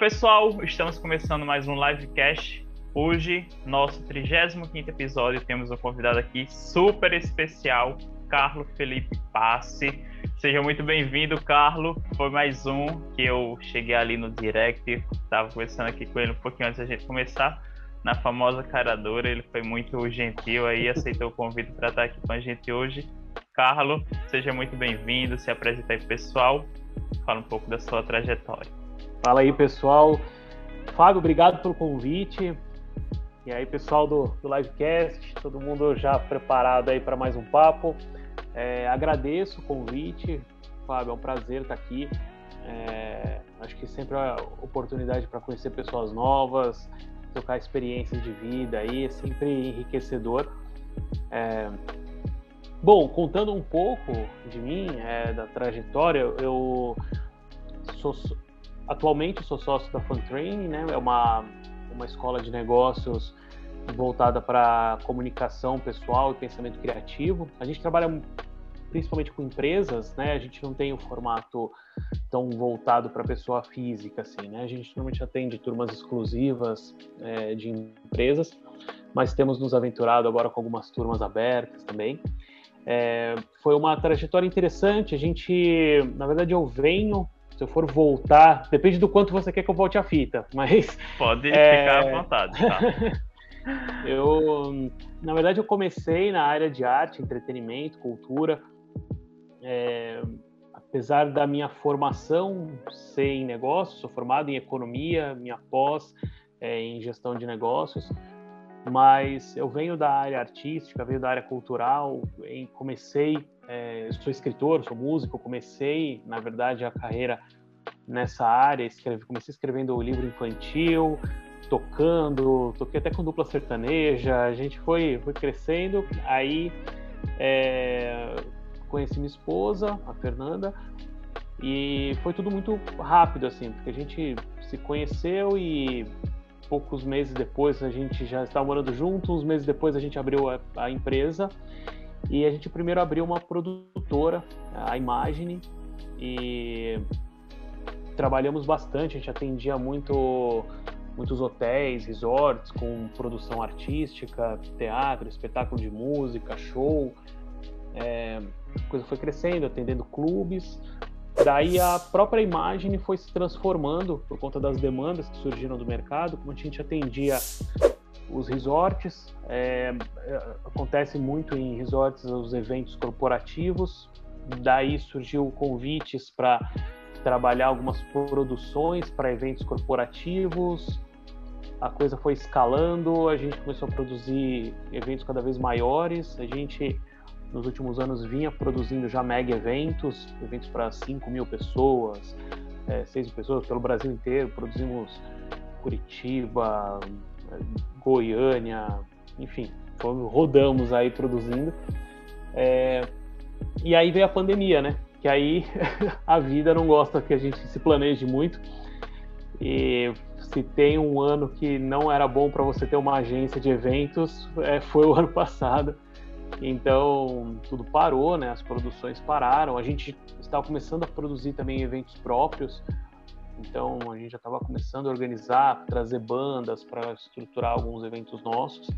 pessoal, estamos começando mais um livecast. Hoje, nosso 35 episódio, temos um convidado aqui super especial, Carlo Felipe Passe. Seja muito bem-vindo, Carlo. Foi mais um que eu cheguei ali no direct, estava conversando aqui com ele um pouquinho antes da gente começar, na famosa caradora. Ele foi muito gentil aí, aceitou o convite para estar aqui com a gente hoje. Carlo, seja muito bem-vindo, se apresenta aí pessoal, fala um pouco da sua trajetória. Fala aí, pessoal. Fábio, obrigado pelo convite. E aí, pessoal do, do Livecast, todo mundo já preparado aí para mais um papo. É, agradeço o convite, Fábio, é um prazer estar aqui. É, acho que sempre é oportunidade para conhecer pessoas novas, trocar experiências de vida aí, é sempre enriquecedor. É, bom, contando um pouco de mim, é, da trajetória, eu sou Atualmente sou sócio da Fun Training, né? É uma, uma escola de negócios voltada para comunicação pessoal e pensamento criativo. A gente trabalha principalmente com empresas, né? A gente não tem o um formato tão voltado para pessoa física, assim, né? A gente normalmente atende turmas exclusivas é, de empresas, mas temos nos aventurado agora com algumas turmas abertas também. É, foi uma trajetória interessante. A gente, na verdade, eu venho se eu for voltar, depende do quanto você quer que eu volte a fita, mas. Pode é... ficar à vontade, tá? eu, na verdade, eu comecei na área de arte, entretenimento, cultura. É, apesar da minha formação ser em negócios, sou formado em economia, minha pós é, em gestão de negócios, mas eu venho da área artística, venho da área cultural, em, comecei é, sou escritor, sou músico, comecei, na verdade, a carreira nessa área, escrevi, comecei escrevendo o livro infantil, tocando, toquei até com dupla sertaneja, a gente foi, foi crescendo, aí é, conheci minha esposa, a Fernanda, e foi tudo muito rápido, assim, porque a gente se conheceu e poucos meses depois a gente já estava morando juntos, uns meses depois a gente abriu a, a empresa, e a gente primeiro abriu uma produtora, a Imagine, e trabalhamos bastante, a gente atendia muito muitos hotéis, resorts com produção artística, teatro, espetáculo de música, show. É, a coisa foi crescendo, atendendo clubes. Daí a própria Imagine foi se transformando por conta das demandas que surgiram do mercado, como a gente atendia os resorts. É, é, acontece muito em resorts os eventos corporativos. Daí surgiu convites para trabalhar algumas produções para eventos corporativos. A coisa foi escalando, a gente começou a produzir eventos cada vez maiores. A gente, nos últimos anos, vinha produzindo já mega eventos, eventos para 5 mil pessoas, é, 6 mil pessoas pelo Brasil inteiro. Produzimos Curitiba, Goiânia, enfim, rodamos aí produzindo. É, e aí veio a pandemia, né? Que aí a vida não gosta que a gente se planeje muito. E se tem um ano que não era bom para você ter uma agência de eventos, é, foi o ano passado. Então tudo parou, né? As produções pararam. A gente estava começando a produzir também eventos próprios. Então a gente já estava começando a organizar, trazer bandas para estruturar alguns eventos nossos,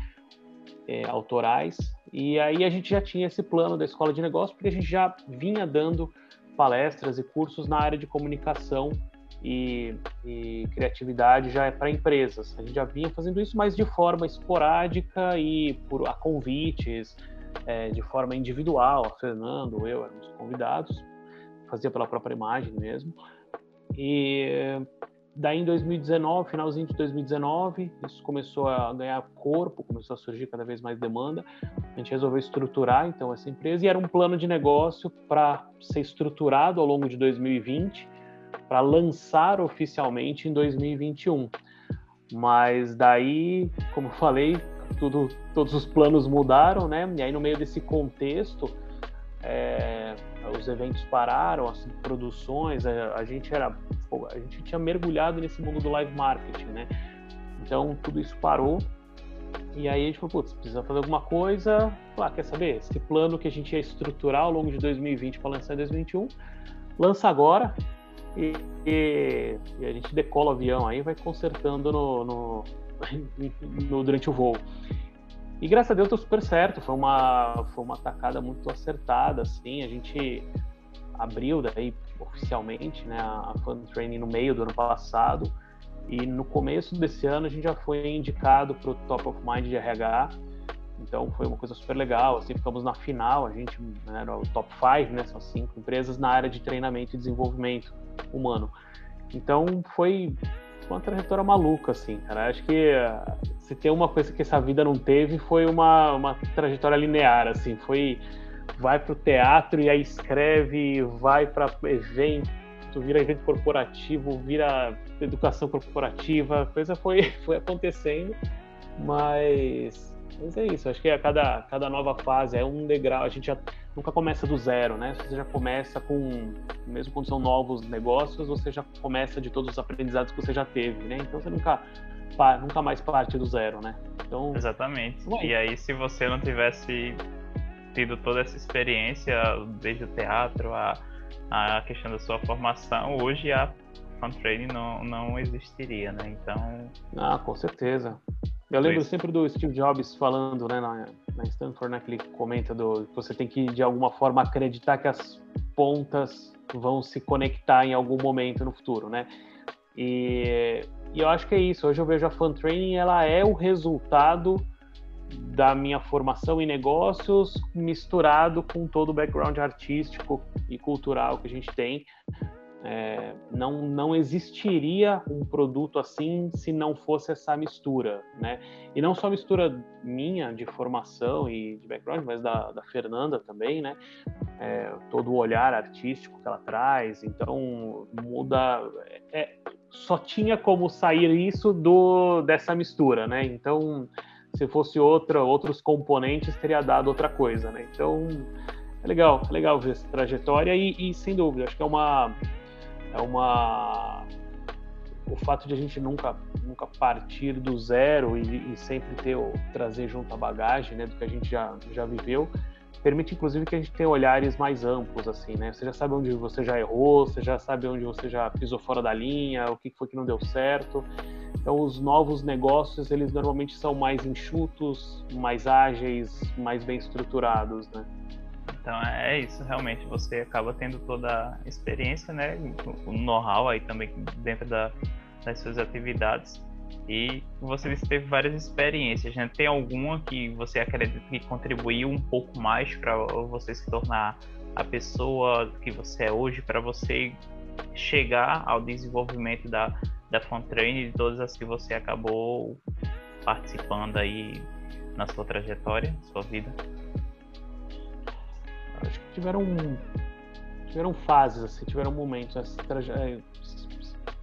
é, autorais. E aí a gente já tinha esse plano da escola de negócios, porque a gente já vinha dando palestras e cursos na área de comunicação e, e criatividade já é para empresas. A gente já vinha fazendo isso, mas de forma esporádica e por a convites, é, de forma individual. A Fernando, eu éramos convidados, fazia pela própria imagem mesmo. E daí em 2019, finalzinho de 2019, isso começou a ganhar corpo, começou a surgir cada vez mais demanda. A gente resolveu estruturar então essa empresa e era um plano de negócio para ser estruturado ao longo de 2020, para lançar oficialmente em 2021. Mas daí, como eu falei, tudo, todos os planos mudaram, né? E aí no meio desse contexto, é, os eventos pararam, as produções, a, a, gente era, a gente tinha mergulhado nesse mundo do live marketing, né? Então tudo isso parou e aí a gente falou, putz, precisa fazer alguma coisa. Ah, quer saber? Esse plano que a gente ia estruturar ao longo de 2020 para lançar em 2021, lança agora. e, e, e, a gente decola o avião aí vai consertando no, no, no, durante o voo. E graças a Deus deu super certo, foi uma, foi uma tacada muito acertada, assim, a gente abriu daí oficialmente né, a Fun Training no meio do ano passado, e no começo desse ano a gente já foi indicado para o Top of Mind de RH, então foi uma coisa super legal, assim, ficamos na final, a gente né, era o top 5, né, são cinco empresas na área de treinamento e desenvolvimento humano. Então foi uma trajetória maluca, assim, cara. Acho que uh, se tem uma coisa que essa vida não teve foi uma, uma trajetória linear, assim, foi vai para o teatro e aí escreve, vai para evento, vira evento corporativo, vira educação corporativa, a coisa foi, foi acontecendo, mas mas é isso, acho que a cada, cada nova fase é um degrau, a gente já nunca começa do zero, né? Você já começa com, mesmo quando são novos negócios, você já começa de todos os aprendizados que você já teve, né? Então você nunca, nunca mais parte do zero, né? Então, Exatamente. E aí, se você não tivesse tido toda essa experiência, desde o teatro, a, a questão da sua formação, hoje a Fun Training não, não existiria, né? Então. Ah, com certeza. Eu lembro sempre do Steve Jobs falando, né, na, na Stanford, né, que ele comenta do que você tem que de alguma forma acreditar que as pontas vão se conectar em algum momento no futuro, né? E, e eu acho que é isso. Hoje eu vejo a Fun Training, ela é o resultado da minha formação em negócios misturado com todo o background artístico e cultural que a gente tem é, não, não existiria um produto assim se não fosse essa mistura, né? E não só mistura minha de formação e de background, mas da, da Fernanda também, né? É, todo o olhar artístico que ela traz, então muda. É, só tinha como sair isso do dessa mistura, né? Então, se fosse outra, outros componentes, teria dado outra coisa, né? Então, é legal, é legal ver essa trajetória e, e sem dúvida, acho que é uma é uma o fato de a gente nunca nunca partir do zero e, e sempre ter trazer junto a bagagem né do que a gente já já viveu permite inclusive que a gente tenha olhares mais amplos assim né? Você já sabe onde você já errou você já sabe onde você já pisou fora da linha o que foi que não deu certo. Então os novos negócios eles normalmente são mais enxutos mais ágeis mais bem estruturados né então é isso, realmente você acaba tendo toda a experiência, né, o know-how aí também dentro da, das suas atividades. E você teve várias experiências, né? Tem alguma que você acredita que contribuiu um pouco mais para você se tornar a pessoa que você é hoje, para você chegar ao desenvolvimento da, da Fontrain e de todas as que você acabou participando aí na sua trajetória, sua vida? Acho que tiveram tiveram fases, assim, tiveram momentos, é,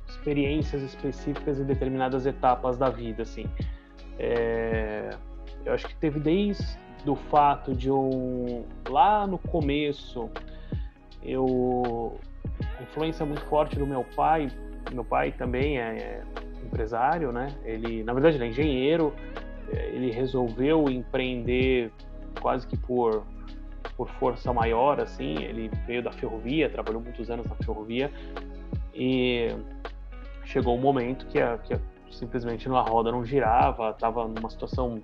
experiências específicas em determinadas etapas da vida, assim. É, eu acho que teve desde do fato de um lá no começo eu influência muito forte do meu pai meu pai também é, é empresário né ele na verdade ele é engenheiro é, ele resolveu empreender quase que por por força maior, assim, ele veio da ferrovia, trabalhou muitos anos na ferrovia e chegou um momento que, a, que a, simplesmente a roda não girava, estava numa situação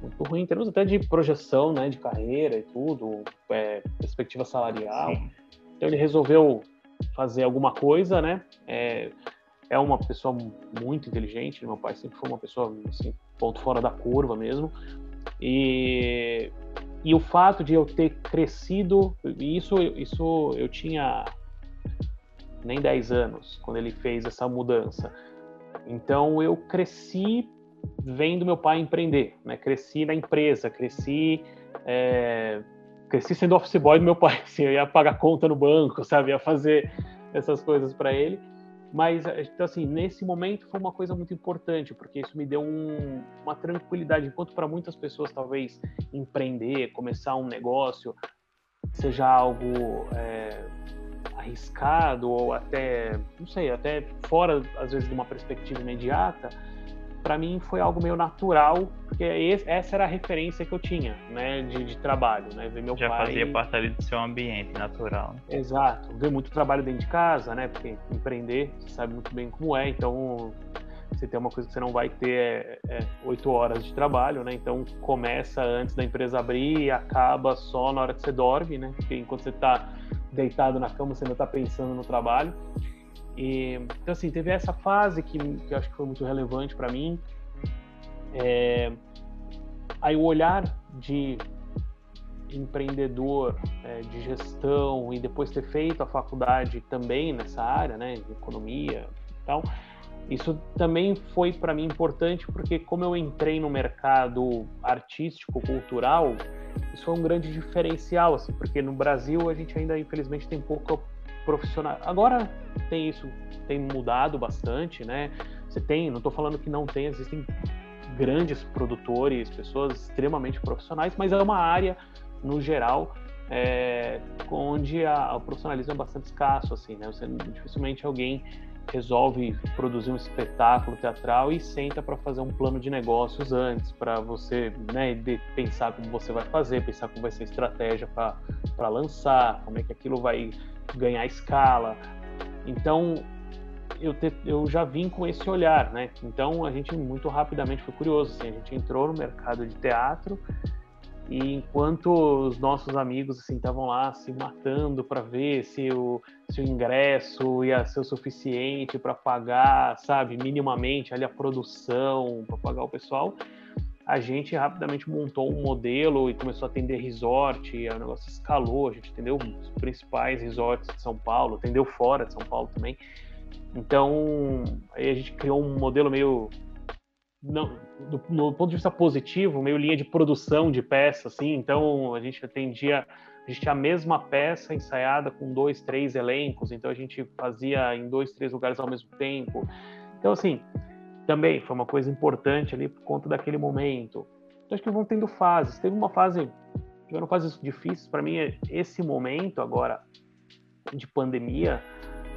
muito ruim, em termos até de projeção, né, de carreira e tudo, é, perspectiva salarial. Sim. Então ele resolveu fazer alguma coisa, né? É, é uma pessoa muito inteligente, meu pai sempre foi uma pessoa assim, ponto fora da curva mesmo. E e o fato de eu ter crescido, isso, isso eu tinha nem 10 anos quando ele fez essa mudança. Então eu cresci vendo meu pai empreender, né? Cresci na empresa, cresci é, cresci sendo office boy do meu pai, assim, eu ia pagar conta no banco, sabe, ia fazer essas coisas para ele. Mas, então, assim, nesse momento foi uma coisa muito importante, porque isso me deu um, uma tranquilidade. Enquanto para muitas pessoas, talvez, empreender, começar um negócio, seja algo é, arriscado ou até, não sei, até fora, às vezes, de uma perspectiva imediata, para mim foi algo meio natural, porque essa era a referência que eu tinha, né, de, de trabalho, né, ver meu Já pai... fazia parte ali do seu ambiente natural. Exato, ver muito trabalho dentro de casa, né, porque empreender, você sabe muito bem como é, então você tem uma coisa que você não vai ter é, é, oito é, horas de trabalho, né, então começa antes da empresa abrir e acaba só na hora que você dorme, né, porque enquanto você está deitado na cama você ainda está pensando no trabalho. E, então, assim, teve essa fase que, que eu acho que foi muito relevante para mim. É, aí o olhar de empreendedor, é, de gestão e depois ter feito a faculdade também nessa área, né, de economia e tal, isso também foi para mim importante porque como eu entrei no mercado artístico, cultural, isso foi um grande diferencial, assim, porque no Brasil a gente ainda infelizmente tem pouca profissional. Agora tem isso, tem mudado bastante, né? Você tem, não estou falando que não tem, existem grandes produtores, pessoas extremamente profissionais, mas é uma área, no geral, é, onde a, o profissionalismo é bastante escasso, assim, né? Você, dificilmente alguém resolve produzir um espetáculo teatral e senta para fazer um plano de negócios antes, para você né, pensar como você vai fazer, pensar como vai ser a estratégia para lançar, como é que aquilo vai ganhar escala. Então, eu, te, eu já vim com esse olhar, né? Então, a gente muito rapidamente foi curioso, assim, a gente entrou no mercado de teatro e enquanto os nossos amigos assim estavam lá se matando para ver se o, se o ingresso ia ser o suficiente para pagar, sabe, minimamente ali a produção, para pagar o pessoal, a gente rapidamente montou um modelo e começou a atender resort, o negócio escalou, a gente atendeu os principais resorts de São Paulo, atendeu fora de São Paulo também. Então, aí a gente criou um modelo meio não, do, no ponto de vista positivo, meio linha de produção de peça, assim. Então a gente atendia, a gente tinha a mesma peça ensaiada com dois, três elencos. Então a gente fazia em dois, três lugares ao mesmo tempo. Então assim, também foi uma coisa importante ali por conta daquele momento. Então acho que vão tendo fases. Teve uma fase, tiveram fases difíceis para mim. Esse momento agora de pandemia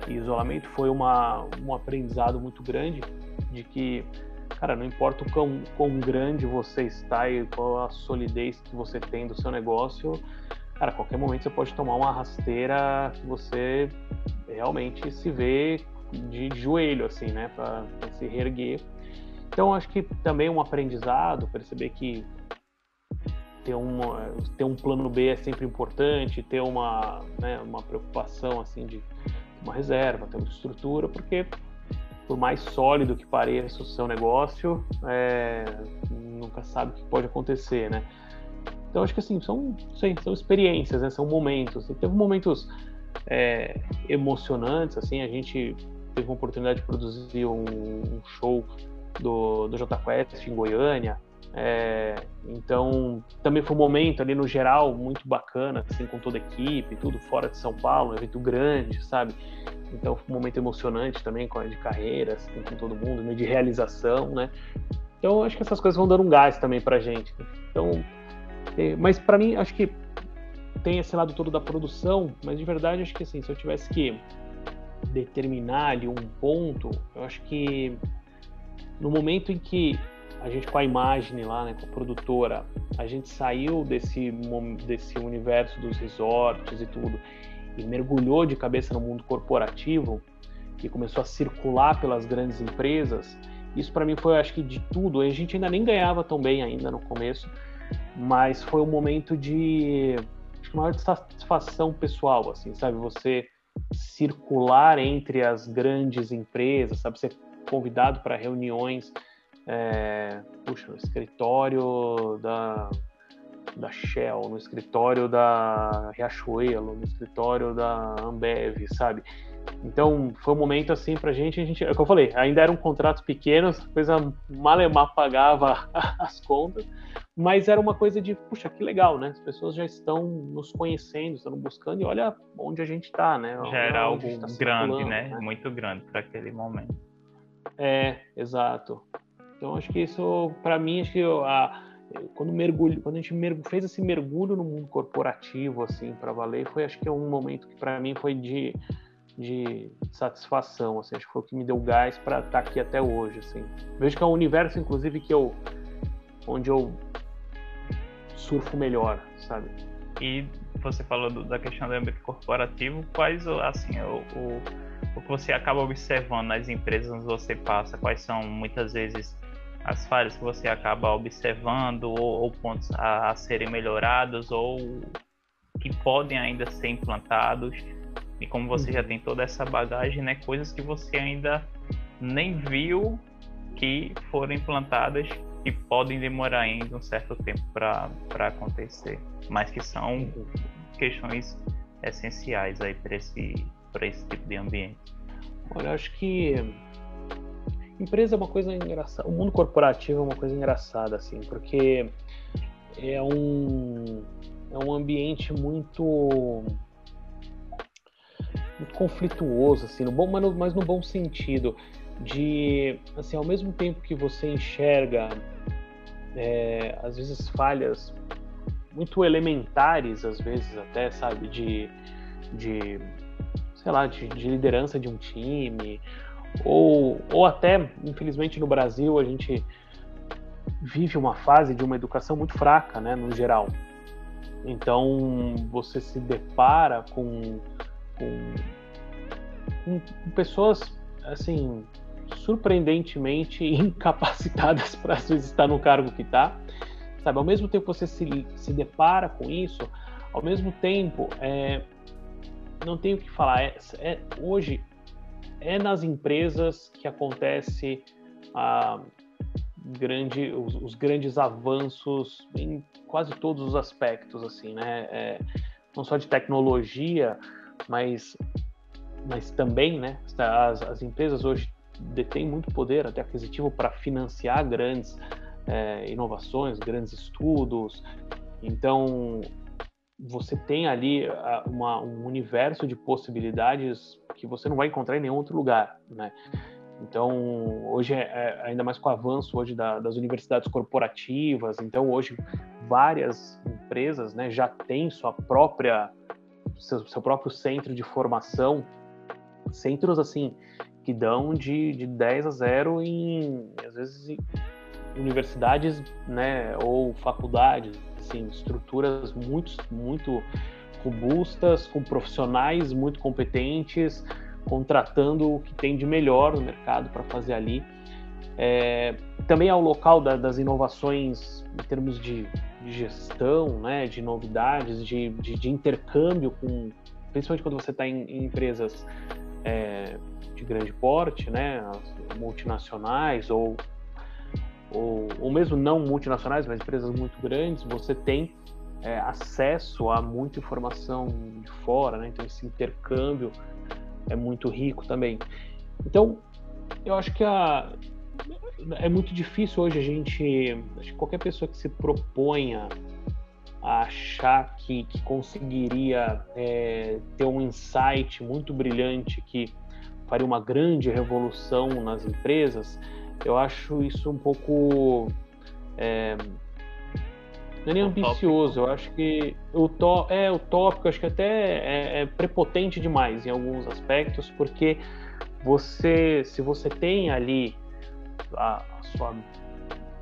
e isolamento foi uma, um aprendizado muito grande de que cara, não importa o quão, quão grande você está e qual a solidez que você tem do seu negócio, cara, a qualquer momento você pode tomar uma rasteira que você realmente se vê de joelho, assim, né, para se reerguer. Então, acho que também um aprendizado, perceber que ter, uma, ter um plano B é sempre importante, ter uma, né, uma preocupação, assim, de uma reserva, ter uma estrutura, porque por mais sólido que pareça o seu negócio, é, nunca sabe o que pode acontecer, né? Então acho que assim são, são experiências, né? São momentos. Teve momentos é, emocionantes, assim. A gente teve uma oportunidade de produzir um, um show do, do J Quest em Goiânia. É, então também foi um momento ali no geral muito bacana, assim, com toda a equipe, tudo fora de São Paulo, um evento grande, sabe? Então foi um momento emocionante também de carreira, assim, com todo mundo, né, de realização, né? Então acho que essas coisas vão dando um gás também pra gente. Então, é, mas para mim acho que tem esse lado todo da produção, mas de verdade acho que assim, se eu tivesse que determinar ali um ponto, eu acho que no momento em que a gente com a imagem lá, né, com a produtora, a gente saiu desse desse universo dos resorts e tudo e mergulhou de cabeça no mundo corporativo, que começou a circular pelas grandes empresas, isso para mim foi, acho que, de tudo. A gente ainda nem ganhava tão bem ainda no começo, mas foi um momento de maior satisfação pessoal, assim, sabe? Você circular entre as grandes empresas, sabe? Ser convidado para reuniões, é, puxa, no escritório da da Shell, no escritório da Riachuelo, no escritório da Ambev, sabe? Então, foi um momento assim pra gente, a gente, é o que eu falei, ainda eram contratos pequenos, coisa malemar pagava as contas, mas era uma coisa de, puxa, que legal, né? As pessoas já estão nos conhecendo, estão buscando e olha onde a gente está, né? Já era algo tá grande, né? né? Muito grande para aquele momento. É, exato. Então, acho que isso, para mim, acho que a, quando mergulho, quando a gente mergulho, fez esse mergulho no mundo corporativo assim para valer, foi acho que é um momento que para mim foi de de satisfação, assim, acho que foi o que me deu gás para estar tá aqui até hoje, assim. Vejo que é um universo, inclusive, que eu, onde eu surfo melhor, sabe? E você falou do, da questão do ambiente corporativo, quais, assim, o, o, o que você acaba observando nas empresas onde você passa, quais são, muitas vezes, as falhas que você acaba observando ou, ou pontos a, a serem melhorados ou que podem ainda ser implantados e como você já uhum. tem toda essa bagagem, né, coisas que você ainda nem viu que foram implantadas e podem demorar ainda um certo tempo para acontecer, mas que são questões essenciais aí para esse para esse tipo de ambiente. Olha, eu acho que empresa é uma coisa engraçada, o mundo corporativo é uma coisa engraçada assim, porque é um é um ambiente muito muito conflituoso, assim, no bom, mas no, mas no bom sentido, de, assim, ao mesmo tempo que você enxerga, é, às vezes, falhas muito elementares, às vezes até, sabe, de, de sei lá, de, de liderança de um time, ou, ou até, infelizmente, no Brasil, a gente vive uma fase de uma educação muito fraca, né, no geral. Então, você se depara com com, com, com pessoas assim surpreendentemente incapacitadas para às vezes estar no cargo que está, sabe? Ao mesmo tempo você se, se depara com isso, ao mesmo tempo é, não tenho o que falar. É, é, hoje é nas empresas que acontece a grande, os, os grandes avanços em quase todos os aspectos, assim, né? É, não só de tecnologia, mas, mas também, né, as, as empresas hoje detêm muito poder até aquisitivo para financiar grandes é, inovações, grandes estudos. Então, você tem ali uma, um universo de possibilidades que você não vai encontrar em nenhum outro lugar, né? Então, hoje, é, é, ainda mais com o avanço hoje da, das universidades corporativas, então hoje várias empresas né, já têm sua própria seu, seu próprio centro de formação, centros assim que dão de, de 10 a 0 em, às vezes, em universidades, né, ou faculdades, assim, estruturas muito, muito robustas, com profissionais muito competentes, contratando o que tem de melhor no mercado para fazer ali. É, também é o local da, das inovações em termos de de gestão, né, de novidades, de, de, de intercâmbio com, principalmente quando você está em, em, empresas é, de grande porte, né, multinacionais ou, ou, ou mesmo não multinacionais, mas empresas muito grandes, você tem é, acesso a muita informação de fora, né, então esse intercâmbio é muito rico também. Então, eu acho que a, é muito difícil hoje a gente. Acho que qualquer pessoa que se proponha a achar que, que conseguiria é, ter um insight muito brilhante que faria uma grande revolução nas empresas, eu acho isso um pouco. É, não é nem ambicioso, eu acho que o to, é utópico, acho que até é, é prepotente demais em alguns aspectos, porque você, se você tem ali a, a sua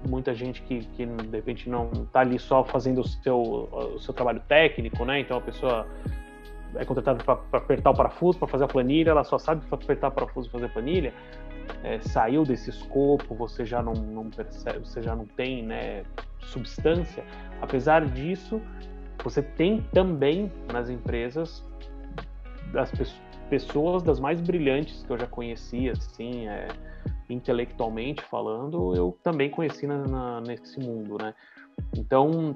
muita gente que, que de repente não está ali só fazendo o seu, o seu trabalho técnico, né? Então a pessoa é contratada para apertar o parafuso, para fazer a planilha, ela só sabe apertar o parafuso e fazer a planilha. É, saiu desse escopo, você já não, não, percebe, você já não tem né, substância. Apesar disso, você tem também nas empresas das pessoas das mais brilhantes que eu já conheci, assim, é, intelectualmente falando, eu também conheci na, na, nesse mundo, né? Então,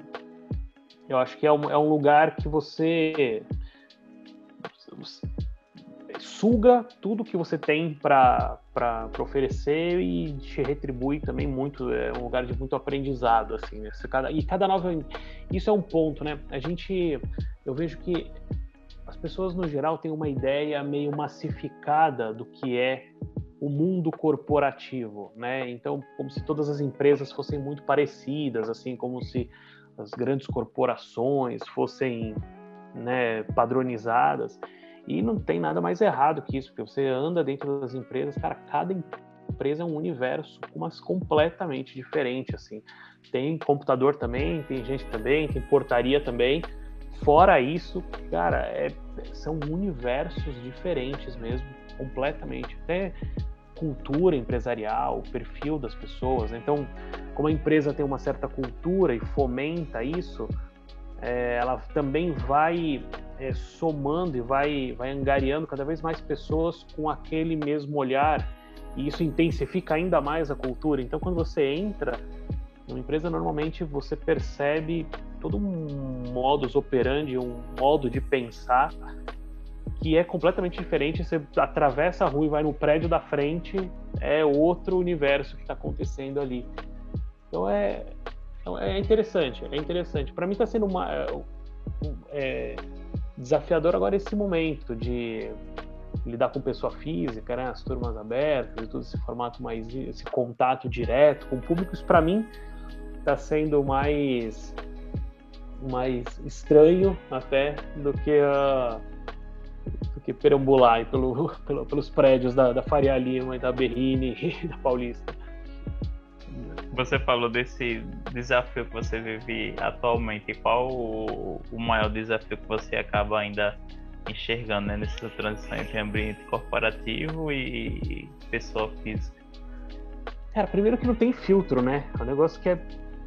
eu acho que é um, é um lugar que você suga tudo que você tem para oferecer e te retribui também muito. É um lugar de muito aprendizado, assim. Né? Cada, e cada nova. Isso é um ponto, né? A gente. Eu vejo que as pessoas, no geral, têm uma ideia meio massificada do que é o mundo corporativo, né? Então, como se todas as empresas fossem muito parecidas, assim, como se as grandes corporações fossem né, padronizadas. E não tem nada mais errado que isso, porque você anda dentro das empresas, cara, cada empresa é um universo, mas completamente diferente, assim. Tem computador também, tem gente também, tem portaria também. Fora isso, cara, é, são universos diferentes mesmo, completamente. Até cultura empresarial, perfil das pessoas. Então, como a empresa tem uma certa cultura e fomenta isso, é, ela também vai é, somando e vai, vai angariando cada vez mais pessoas com aquele mesmo olhar e isso intensifica ainda mais a cultura. Então, quando você entra numa empresa, normalmente você percebe todo um modus operandi, um modo de pensar que é completamente diferente. Você atravessa a rua e vai no prédio da frente, é outro universo que está acontecendo ali. Então é, é interessante, é interessante. Para mim está sendo uma, é, é, desafiador agora esse momento de lidar com pessoa física, né, as turmas abertas todo esse formato mais, esse contato direto com o público. Para mim está sendo mais mais estranho até do que a do que perambular pelo, pelo, pelos prédios da, da Faria Lima e da Berrini e da Paulista. Você falou desse desafio que você vive atualmente. Qual o, o maior desafio que você acaba ainda enxergando né, nessa transição entre ambiente corporativo e pessoa física? Cara, primeiro que não tem filtro, né? É um negócio que é.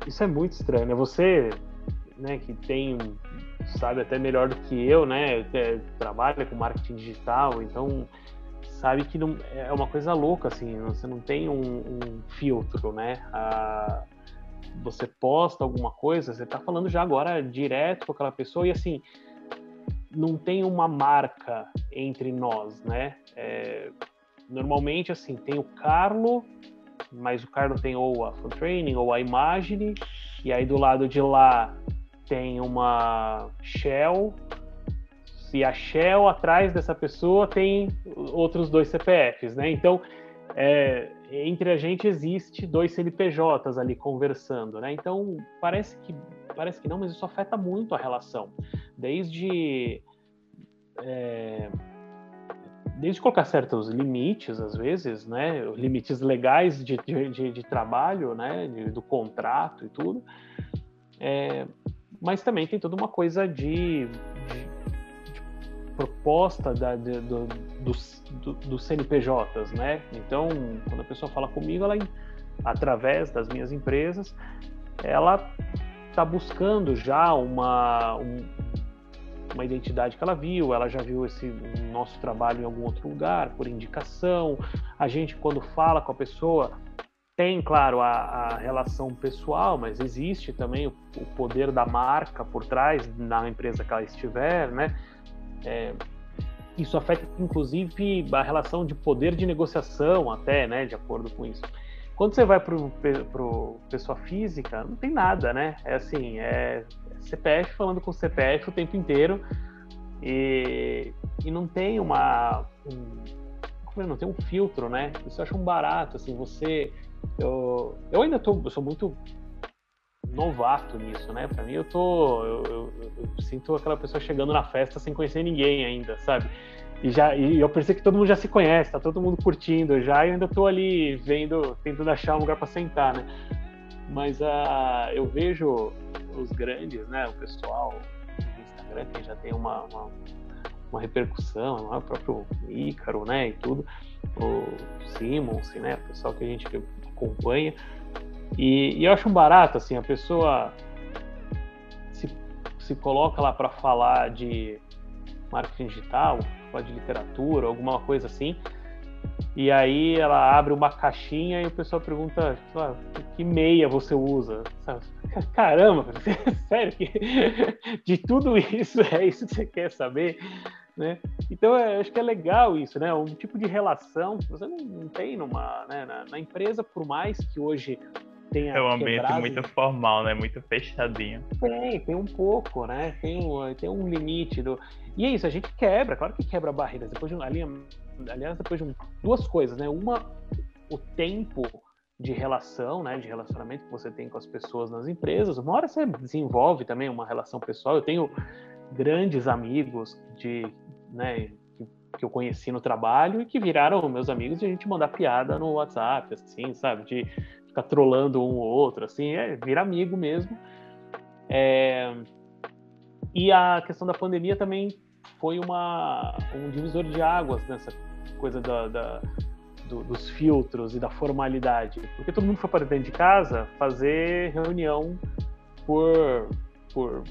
Isso é muito estranho, né? Você, né, que tem sabe até melhor do que eu, né? Trabalha com marketing digital, então sabe que não é uma coisa louca assim. Você não tem um, um filtro, né? Você posta alguma coisa, você está falando já agora direto com aquela pessoa e assim não tem uma marca entre nós, né? É, normalmente assim tem o Carlo, mas o Carlo tem ou a Fun Training ou a Imagine e aí do lado de lá tem uma Shell, e a Shell atrás dessa pessoa tem outros dois CPFs, né? Então, é, entre a gente existe dois CNPJs ali conversando, né? Então, parece que parece que não, mas isso afeta muito a relação. Desde é, desde colocar certos limites, às vezes, né? Limites legais de, de, de trabalho, né? De, do contrato e tudo. É, mas também tem toda uma coisa de, de, de proposta da, de, do, dos, do, CNPJs, né? Então, quando a pessoa fala comigo, ela, através das minhas empresas, ela está buscando já uma, um, uma identidade que ela viu, ela já viu esse nosso trabalho em algum outro lugar, por indicação. A gente, quando fala com a pessoa, tem, claro, a, a, relação pessoal, mas existe também o, o, poder da marca por trás na empresa que ela estiver, né? É, isso afeta, inclusive, a relação de poder de negociação, até, né? De acordo com isso. Quando você vai para o pessoa física, não tem nada, né? É assim, é CPF falando com CPF o tempo inteiro e, e não tem uma... Um, não tem um filtro, né? Isso eu acho um barato, assim, você eu, eu ainda tô, eu sou muito novato nisso, né? Para mim, eu tô, eu, eu, eu, sinto aquela pessoa chegando na festa sem conhecer ninguém ainda, sabe? E já, e eu percebo que todo mundo já se conhece, tá todo mundo curtindo já, e eu ainda tô ali vendo, tentando achar um lugar para sentar, né? Mas uh, eu vejo os grandes, né? O pessoal do Instagram que já tem uma, uma, uma repercussão, o próprio Ícaro, né? E tudo, o Simons, né? O pessoal que a gente acompanha. E, e eu acho barato, assim, a pessoa se, se coloca lá para falar de marketing digital, falar de literatura, alguma coisa assim, e aí ela abre uma caixinha e o pessoal pergunta, que meia você usa? Caramba, sério que de tudo isso é isso que você quer saber? Né? Então, é, acho que é legal isso, né? Um tipo de relação que você não, não tem numa, né? na, na, empresa, por mais que hoje É um ambiente muito formal, né? Muito fechadinho. Tem, tem um pouco, né? Tem um, tem um limite do. E é isso, a gente quebra, claro que quebra barreiras. Depois de linha, aliás, depois de um, duas coisas, né? Uma, o tempo de relação, né, de relacionamento que você tem com as pessoas nas empresas. Uma hora você desenvolve também uma relação pessoal. Eu tenho grandes amigos de né, que eu conheci no trabalho e que viraram meus amigos de a gente mandar piada no WhatsApp, assim, sabe? De ficar trolando um ou outro, assim, é, vira amigo mesmo. É... E a questão da pandemia também foi uma, um divisor de águas nessa coisa da, da do, dos filtros e da formalidade, porque todo mundo foi para dentro de casa fazer reunião por, por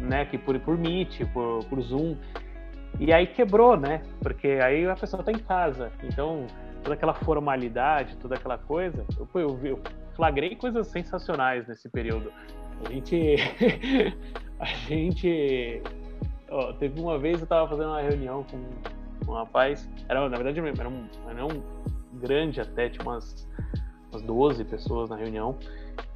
né, que por, por Meet, por, por Zoom, e aí quebrou, né? Porque aí a pessoa está em casa, então toda aquela formalidade, toda aquela coisa, eu, eu, eu flagrei coisas sensacionais nesse período. A gente, a gente, ó, teve uma vez eu estava fazendo uma reunião com um rapaz, era, na verdade era um, era um grande até, tinha umas, umas 12 pessoas na reunião,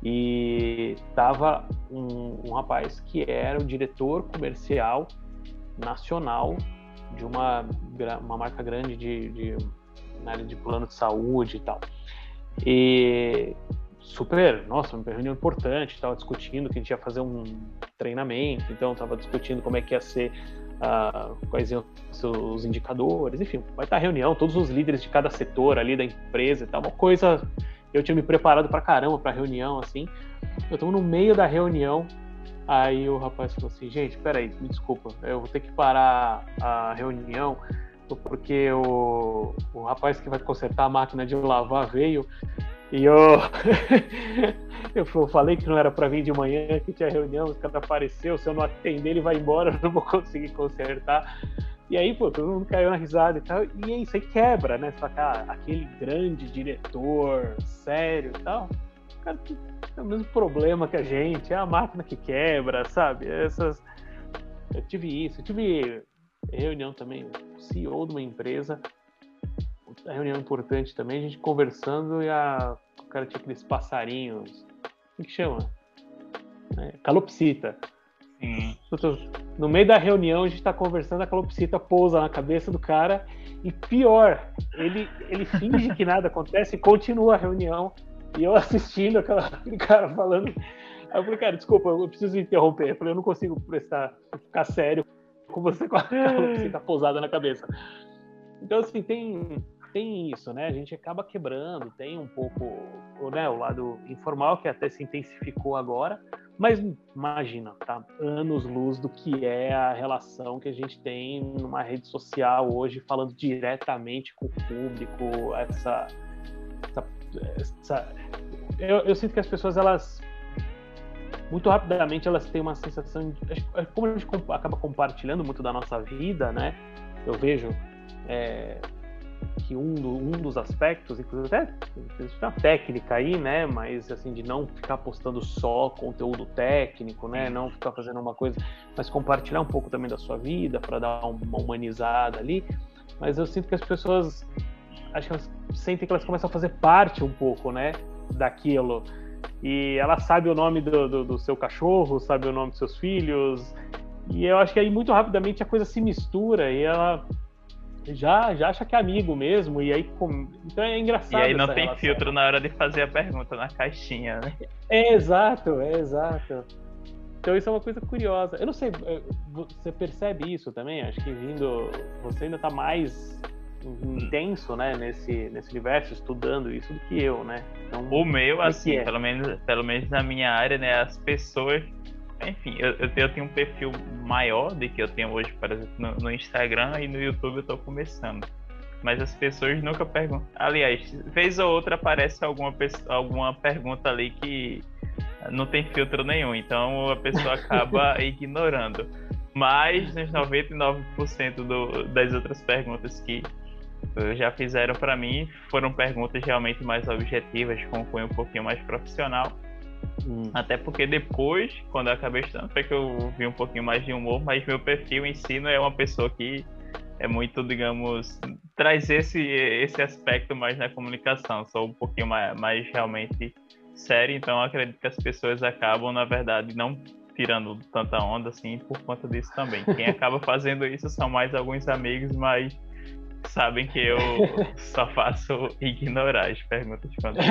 e tava um, um rapaz que era o diretor comercial nacional de uma, uma marca grande de, de, na área de plano de saúde e tal. E super, nossa, uma reunião importante, estava discutindo que a gente ia fazer um treinamento, então estava discutindo como é que ia ser uh, quais iam ser os indicadores, enfim, vai estar reunião, todos os líderes de cada setor ali da empresa e tal, uma coisa. Eu tinha me preparado para caramba para a reunião, assim. Eu estou no meio da reunião, aí o rapaz falou assim: gente, peraí, me desculpa, eu vou ter que parar a reunião porque o, o rapaz que vai consertar a máquina de lavar veio e eu, eu falei que não era para vir de manhã, que tinha reunião, o cara apareceu, se eu não atender ele vai embora, eu não vou conseguir consertar. E aí, pô, todo mundo caiu na risada e tal. E isso aí quebra, né? Só que aquele grande diretor, sério e tal, o cara tem o mesmo problema que a gente, é a máquina que quebra, sabe? Essas. Eu tive isso, eu tive reunião também, CEO de uma empresa, reunião importante também, a gente conversando e a cara tinha aqueles passarinhos. Como que chama? É, calopsita. Sim. No meio da reunião, a gente está conversando, a calopsita pousa na cabeça do cara. E pior, ele, ele finge que nada acontece e continua a reunião. E eu assistindo aquela, aquele cara falando. Eu falei, cara, desculpa, eu preciso interromper. Eu falei, eu não consigo prestar, ficar sério com você com a calopsita pousada na cabeça. Então, assim, tem, tem isso, né? A gente acaba quebrando, tem um pouco né, o lado informal que até se intensificou agora, mas imagina, tá anos luz do que é a relação que a gente tem numa rede social hoje, falando diretamente com o público, essa, essa, essa eu, eu sinto que as pessoas elas muito rapidamente elas têm uma sensação de, como a gente acaba compartilhando muito da nossa vida, né? Eu vejo é, que um, do, um dos aspectos, inclusive até uma técnica aí, né? Mas assim, de não ficar postando só conteúdo técnico, né? Não ficar fazendo uma coisa, mas compartilhar um pouco também da sua vida para dar uma humanizada ali. Mas eu sinto que as pessoas acho que elas sentem que elas começam a fazer parte um pouco, né? Daquilo. E ela sabe o nome do, do, do seu cachorro, sabe o nome dos seus filhos. E eu acho que aí muito rapidamente a coisa se mistura e ela já, já acha que é amigo mesmo, e aí com... então é engraçado. E aí não tem relação. filtro na hora de fazer a pergunta na caixinha, né? É exato, é exato. Então isso é uma coisa curiosa. Eu não sei, você percebe isso também? Acho que vindo, você ainda está mais intenso, né, nesse, nesse universo, estudando isso do que eu, né? Então, o meu, é assim, é? pelo, menos, pelo menos na minha área, né, as pessoas enfim, eu, eu, tenho um perfil maior do que eu tenho hoje, por exemplo, no, no Instagram e no YouTube eu estou começando. Mas as pessoas nunca perguntam. Aliás, vez ou outra aparece alguma, alguma pergunta ali que não tem filtro nenhum, então a pessoa acaba ignorando. Mas nos 99% do, das outras perguntas que já fizeram para mim foram perguntas realmente mais objetivas, com cunho um pouquinho mais profissional. Hum. Até porque depois, quando eu acabei estudando, foi que eu vi um pouquinho mais de humor, mas meu perfil em si não é uma pessoa que é muito, digamos, traz esse, esse aspecto mais na comunicação. Sou um pouquinho mais, mais realmente sério, então acredito que as pessoas acabam, na verdade, não tirando tanta onda assim por conta disso também. Quem acaba fazendo isso são mais alguns amigos, mas sabem que eu só faço ignorar as perguntas quando.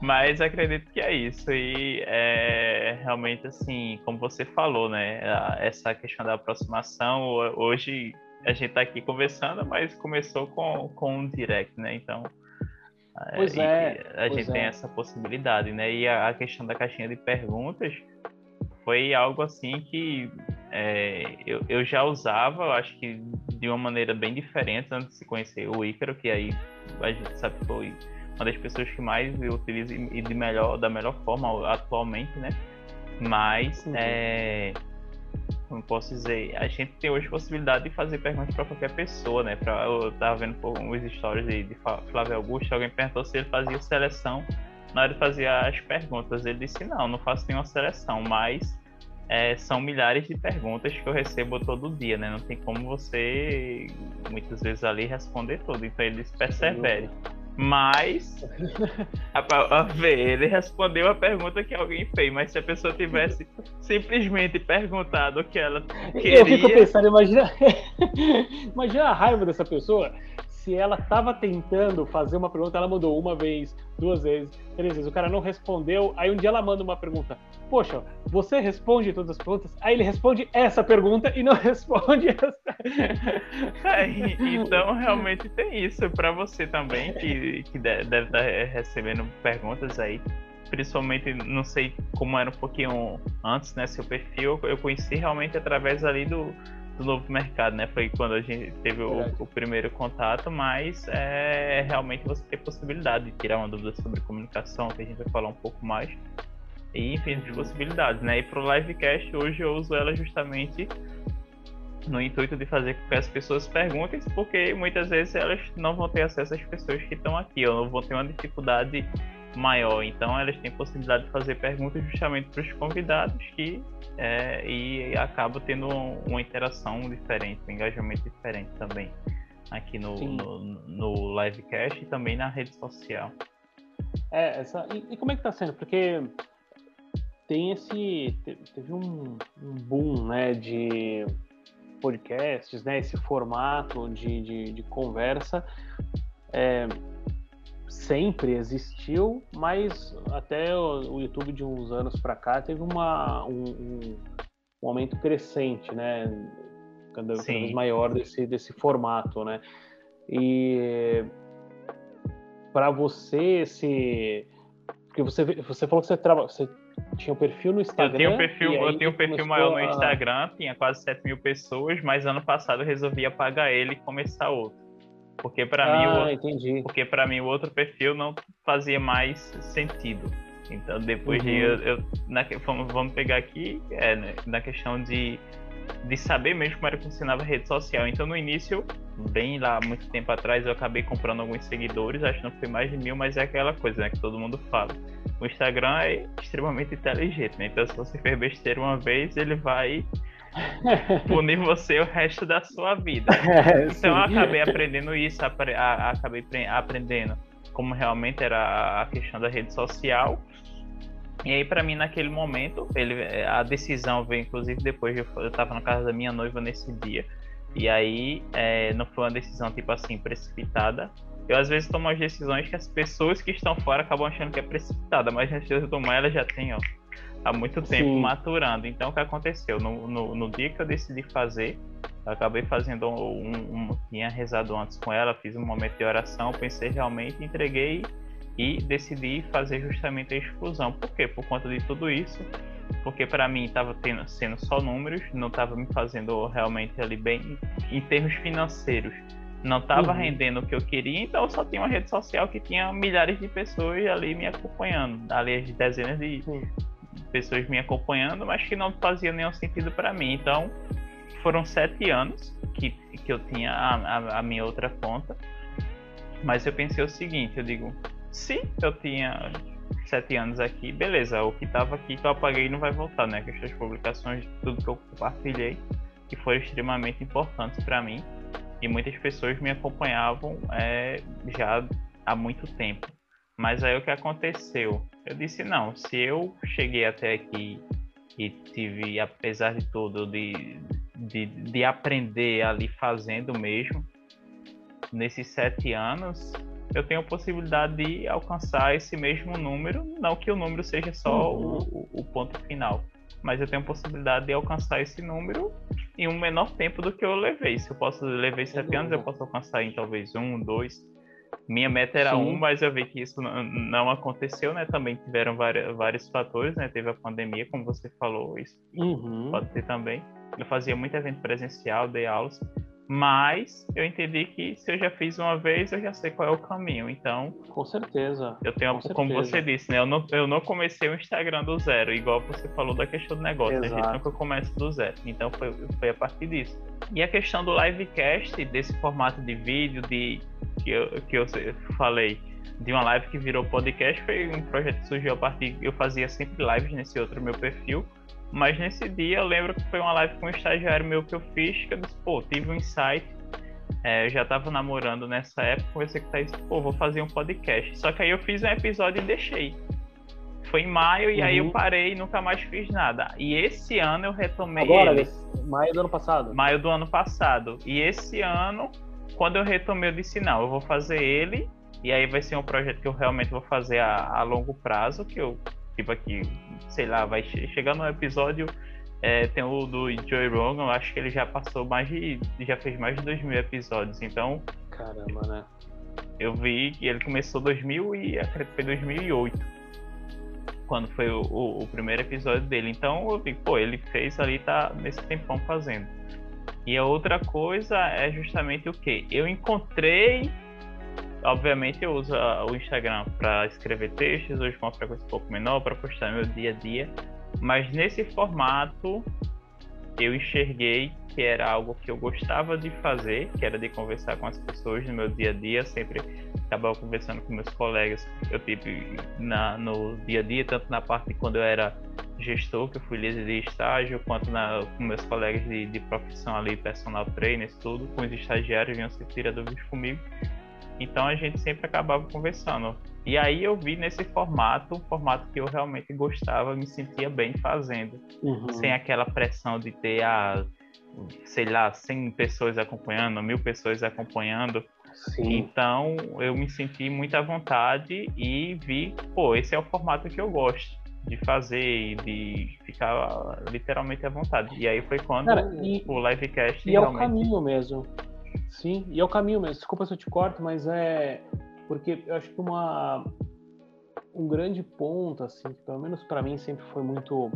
Mas acredito que é isso. E é, realmente, assim, como você falou, né? Essa questão da aproximação, hoje a gente está aqui conversando, mas começou com, com um direct, né? Então. Pois é. A gente é. tem essa possibilidade, né? E a, a, questão da caixinha de perguntas foi algo assim que é, eu, eu já usava, eu acho que de uma maneira bem diferente antes de se conhecer o Ícaro, que aí a gente sabe que foi uma das pessoas que mais utiliza e de melhor, da melhor forma atualmente, né? Mas, uhum. é, como posso dizer, a gente tem hoje possibilidade de fazer perguntas para qualquer pessoa, né? Pra, eu estava vendo uns stories de, de Flávio Augusto, alguém perguntou se ele fazia seleção na hora de fazer as perguntas. Ele disse: não, não faço nenhuma seleção, mas é, são milhares de perguntas que eu recebo todo dia, né? Não tem como você muitas vezes ali responder tudo. Então ele disse: persevere. Mas, a, a, ver, ele respondeu a pergunta que alguém fez, mas se a pessoa tivesse simplesmente perguntado o que ela queria... Eu fico pensando, imagina, imagina a raiva dessa pessoa se ela estava tentando fazer uma pergunta, ela mandou uma vez, duas vezes, três vezes, o cara não respondeu, aí um dia ela manda uma pergunta, poxa, você responde todas as perguntas? Aí ele responde essa pergunta e não responde essa. É, então realmente tem isso para você também, que, que deve estar tá recebendo perguntas aí principalmente, não sei como era um pouquinho antes, né, seu perfil, eu conheci realmente através ali do, do novo mercado, né? Foi quando a gente teve o, o, primeiro contato, mas é realmente você tem possibilidade de tirar uma dúvida sobre comunicação, que a gente vai falar um pouco mais. E enfim, de possibilidades, né? E pro livecast hoje eu uso ela justamente no intuito de fazer com que as pessoas perguntem, porque muitas vezes elas não vão ter acesso às pessoas que estão aqui, ou não vão ter uma dificuldade maior. Então elas têm possibilidade de fazer perguntas justamente para os convidados que é, e acaba tendo uma interação diferente, um engajamento diferente também aqui no, no, no, livecast e também na rede social. É, essa, e, e como é que está sendo? Porque tem esse teve um, um, boom né de podcasts né esse formato de, de, de conversa é, sempre existiu, mas até o, YouTube de uns anos para cá teve uma, um, um, um, aumento crescente, né? Cada, cada vez maior desse, desse formato, né? E para você se porque você você falou que você trabalha você tinha um perfil no Instagram. Eu tenho um perfil, eu tenho um perfil maior no Instagram, tinha quase 7 mil pessoas, mas ano passado eu resolvi apagar ele e começar outro. Porque para ah, mim o outro, entendi. porque para mim o outro perfil não fazia mais sentido. Então depois uhum. de eu, eu na, vamos, vamos pegar aqui é, né, na questão de de saber mesmo como era que funcionava a rede social. Então, no início, bem lá, muito tempo atrás, eu acabei comprando alguns seguidores, acho que não foi mais de mil, mas é aquela coisa, né, que todo mundo fala. O Instagram é extremamente inteligente, né? Então, se você fez besteira uma vez, ele vai punir você o resto da sua vida. É, então eu acabei aprendendo isso, acabei aprendendo como realmente era a questão da rede social. E aí, para mim, naquele momento, ele, a decisão veio, inclusive, depois de eu estava na casa da minha noiva nesse dia. E aí, é, não foi uma decisão, tipo assim, precipitada. Eu, às vezes, tomo as decisões que as pessoas que estão fora acabam achando que é precipitada, mas antes de eu tomar, ela já tem, ó, há muito tempo Sim. maturando. Então, o que aconteceu? No, no, no, dia que eu decidi fazer, eu acabei fazendo um, um, Tinha rezado antes com ela, fiz um momento de oração, pensei realmente, entreguei e decidi fazer justamente a exclusão. Por quê? Por conta de tudo isso. Porque para mim estava sendo só números, não estava me fazendo realmente ali bem em termos financeiros. Não estava uhum. rendendo o que eu queria, então eu só tinha uma rede social que tinha milhares de pessoas ali me acompanhando, ali as dezenas de, uhum pessoas me acompanhando, mas que não fazia nenhum sentido para mim. Então, foram sete anos que, que eu tinha a, a, a, minha outra conta. Mas eu pensei o seguinte, eu digo, se eu tinha sete anos aqui, beleza, o que estava aqui que eu apaguei não vai voltar, né? Que as publicações, tudo que eu compartilhei, que foram extremamente importantes para mim. E muitas pessoas me acompanhavam é, já há muito tempo. Mas aí o que aconteceu? Eu disse, não, se eu cheguei até aqui e tive, apesar de tudo, de, de, de aprender ali fazendo mesmo, nesses sete anos, eu tenho a possibilidade de alcançar esse mesmo número, não que o número seja só uhum. o, o, ponto final, mas eu tenho a possibilidade de alcançar esse número em um menor tempo do que eu levei. Se eu posso levei sete anos, eu posso alcançar em talvez um, dois. Minha meta era Sim. um, mas eu vi que isso não, não aconteceu, né? Também tiveram vários, vários fatores, né? Teve a pandemia, como você falou, isso uhum. pode ter também. Eu fazia muito evento presencial, dei aulas, mas eu entendi que se eu já fiz uma vez, eu já sei qual é o caminho. Então. Com certeza. Eu tenho, Com como certeza. você disse, né? Eu não, eu não comecei o Instagram do zero, igual você falou da questão do negócio. Exato. A gente nunca começa do zero. Então foi, foi a partir disso. E a questão do livecast, desse formato de vídeo, de que eu, que eu falei, de uma live que virou podcast, foi um projeto que surgiu a partir. Eu fazia sempre lives nesse outro meu perfil mas nesse dia eu lembro que foi uma live com um estagiário meu que eu fiz, que eu disse, pô, tive um insight. É, eu já tava namorando nessa época, conversei com o Thaís, pô, vou fazer um podcast. Só que aí eu fiz um episódio e deixei. Foi em maio e aí eu uhum. parei e nunca mais fiz nada. E esse ano eu retomei. Agora, ele. maio do ano passado. Maio do ano passado. E esse ano, quando eu retomei, eu disse, não, eu vou fazer ele. E aí vai ser um projeto que eu realmente vou fazer a, a longo prazo, que eu tipo aqui, sei lá, vai chegar no episódio. É, tem o do Joey Rogan, eu acho que ele já passou mais de. já fez mais de 2 mil episódios, então. Caramba, né? Eu vi que ele começou 2000 e acredito que foi 2008, quando foi o, o, o, primeiro episódio dele. Então eu vi, pô, ele fez ali, tá nesse tempão fazendo. E a outra coisa é justamente o que? Eu encontrei Obviamente eu uso o Instagram para escrever textos, hoje com uma frequência um pouco menor, para postar meu dia a dia. Mas nesse formato eu enxerguei que era algo que eu gostava de fazer, que era de conversar com as pessoas no meu dia a dia, sempre acabava conversando com meus colegas, eu tive na, no dia a dia, tanto na parte de quando eu era gestor, que eu fui líder de estágio, quanto na, com meus colegas de, de profissão ali, personal trainers, tudo, com os estagiários, vinham se tirar dúvidas comigo. Então a gente sempre acabava conversando. E aí eu vi nesse formato, um formato que eu realmente gostava, me sentia bem fazendo. Uhum. Sem aquela pressão de ter a, sei lá, 100 pessoas acompanhando, mil pessoas acompanhando. Sim. Então eu me senti muito à vontade e vi, pô, esse é o formato que eu gosto de fazer e de ficar literalmente à vontade. E aí foi quando Cara, e, o livecast. E realmente... é o caminho mesmo. Sim, e é o caminho mesmo. Desculpa se eu te corto, mas é porque eu acho que uma um grande ponto, assim, que pelo menos para mim sempre foi muito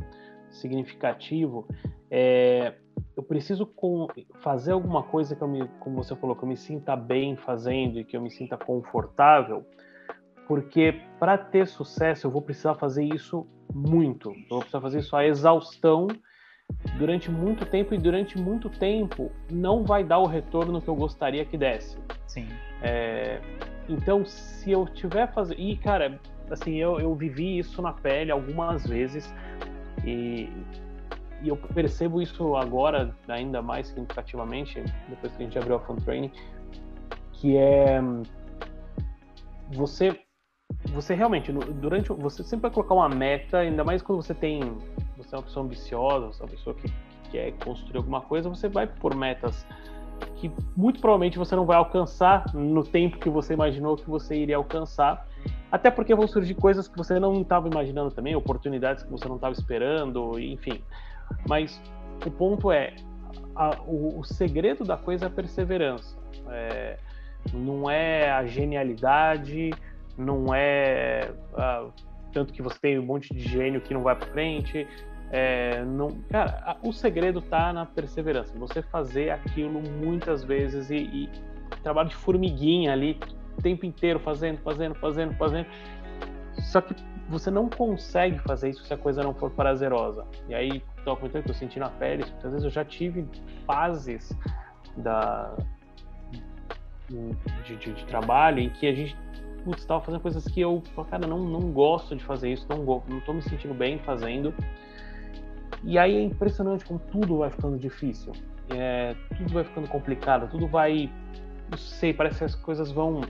significativo, é eu preciso com, fazer alguma coisa que eu me, como você falou, que eu me sinta bem fazendo e que eu me sinta confortável, porque para ter sucesso eu vou precisar fazer isso muito. Eu vou precisar fazer isso a exaustão durante muito tempo e durante muito tempo não vai dar o retorno que eu gostaria que desse. Sim. É, então, se eu tiver fazendo. E, cara, assim, eu, eu vivi isso na pele algumas vezes e, e eu percebo isso agora ainda mais significativamente, depois que a gente abriu a Fun Training, que é você você realmente durante você sempre vai colocar uma meta ainda mais quando você tem você é uma pessoa ambiciosa, você é uma pessoa que, que quer construir alguma coisa, você vai por metas que muito provavelmente você não vai alcançar no tempo que você imaginou que você iria alcançar. Até porque vão surgir coisas que você não estava imaginando também, oportunidades que você não estava esperando, enfim. Mas o ponto é, a, o, o, segredo da coisa é a perseverança. É, não é a genialidade, não é a, tanto que você tem um monte de gênio que não vai para frente, é, não, cara, o segredo tá na perseverança. Você fazer aquilo muitas vezes e, e trabalho de formiguinha ali, o tempo inteiro fazendo, fazendo, fazendo, fazendo. Só que você não consegue fazer isso se a coisa não for prazerosa. E aí, tô comentando que eu senti na pele, muitas vezes eu já tive fases da de, de, de trabalho em que a gente putz, estava fazendo coisas que eu, cara, não, não gosto de fazer isso, não, não tô me sentindo bem fazendo. E aí é impressionante como tudo vai ficando difícil. É, tudo vai ficando complicado, tudo vai. Não sei, parece que as coisas vão.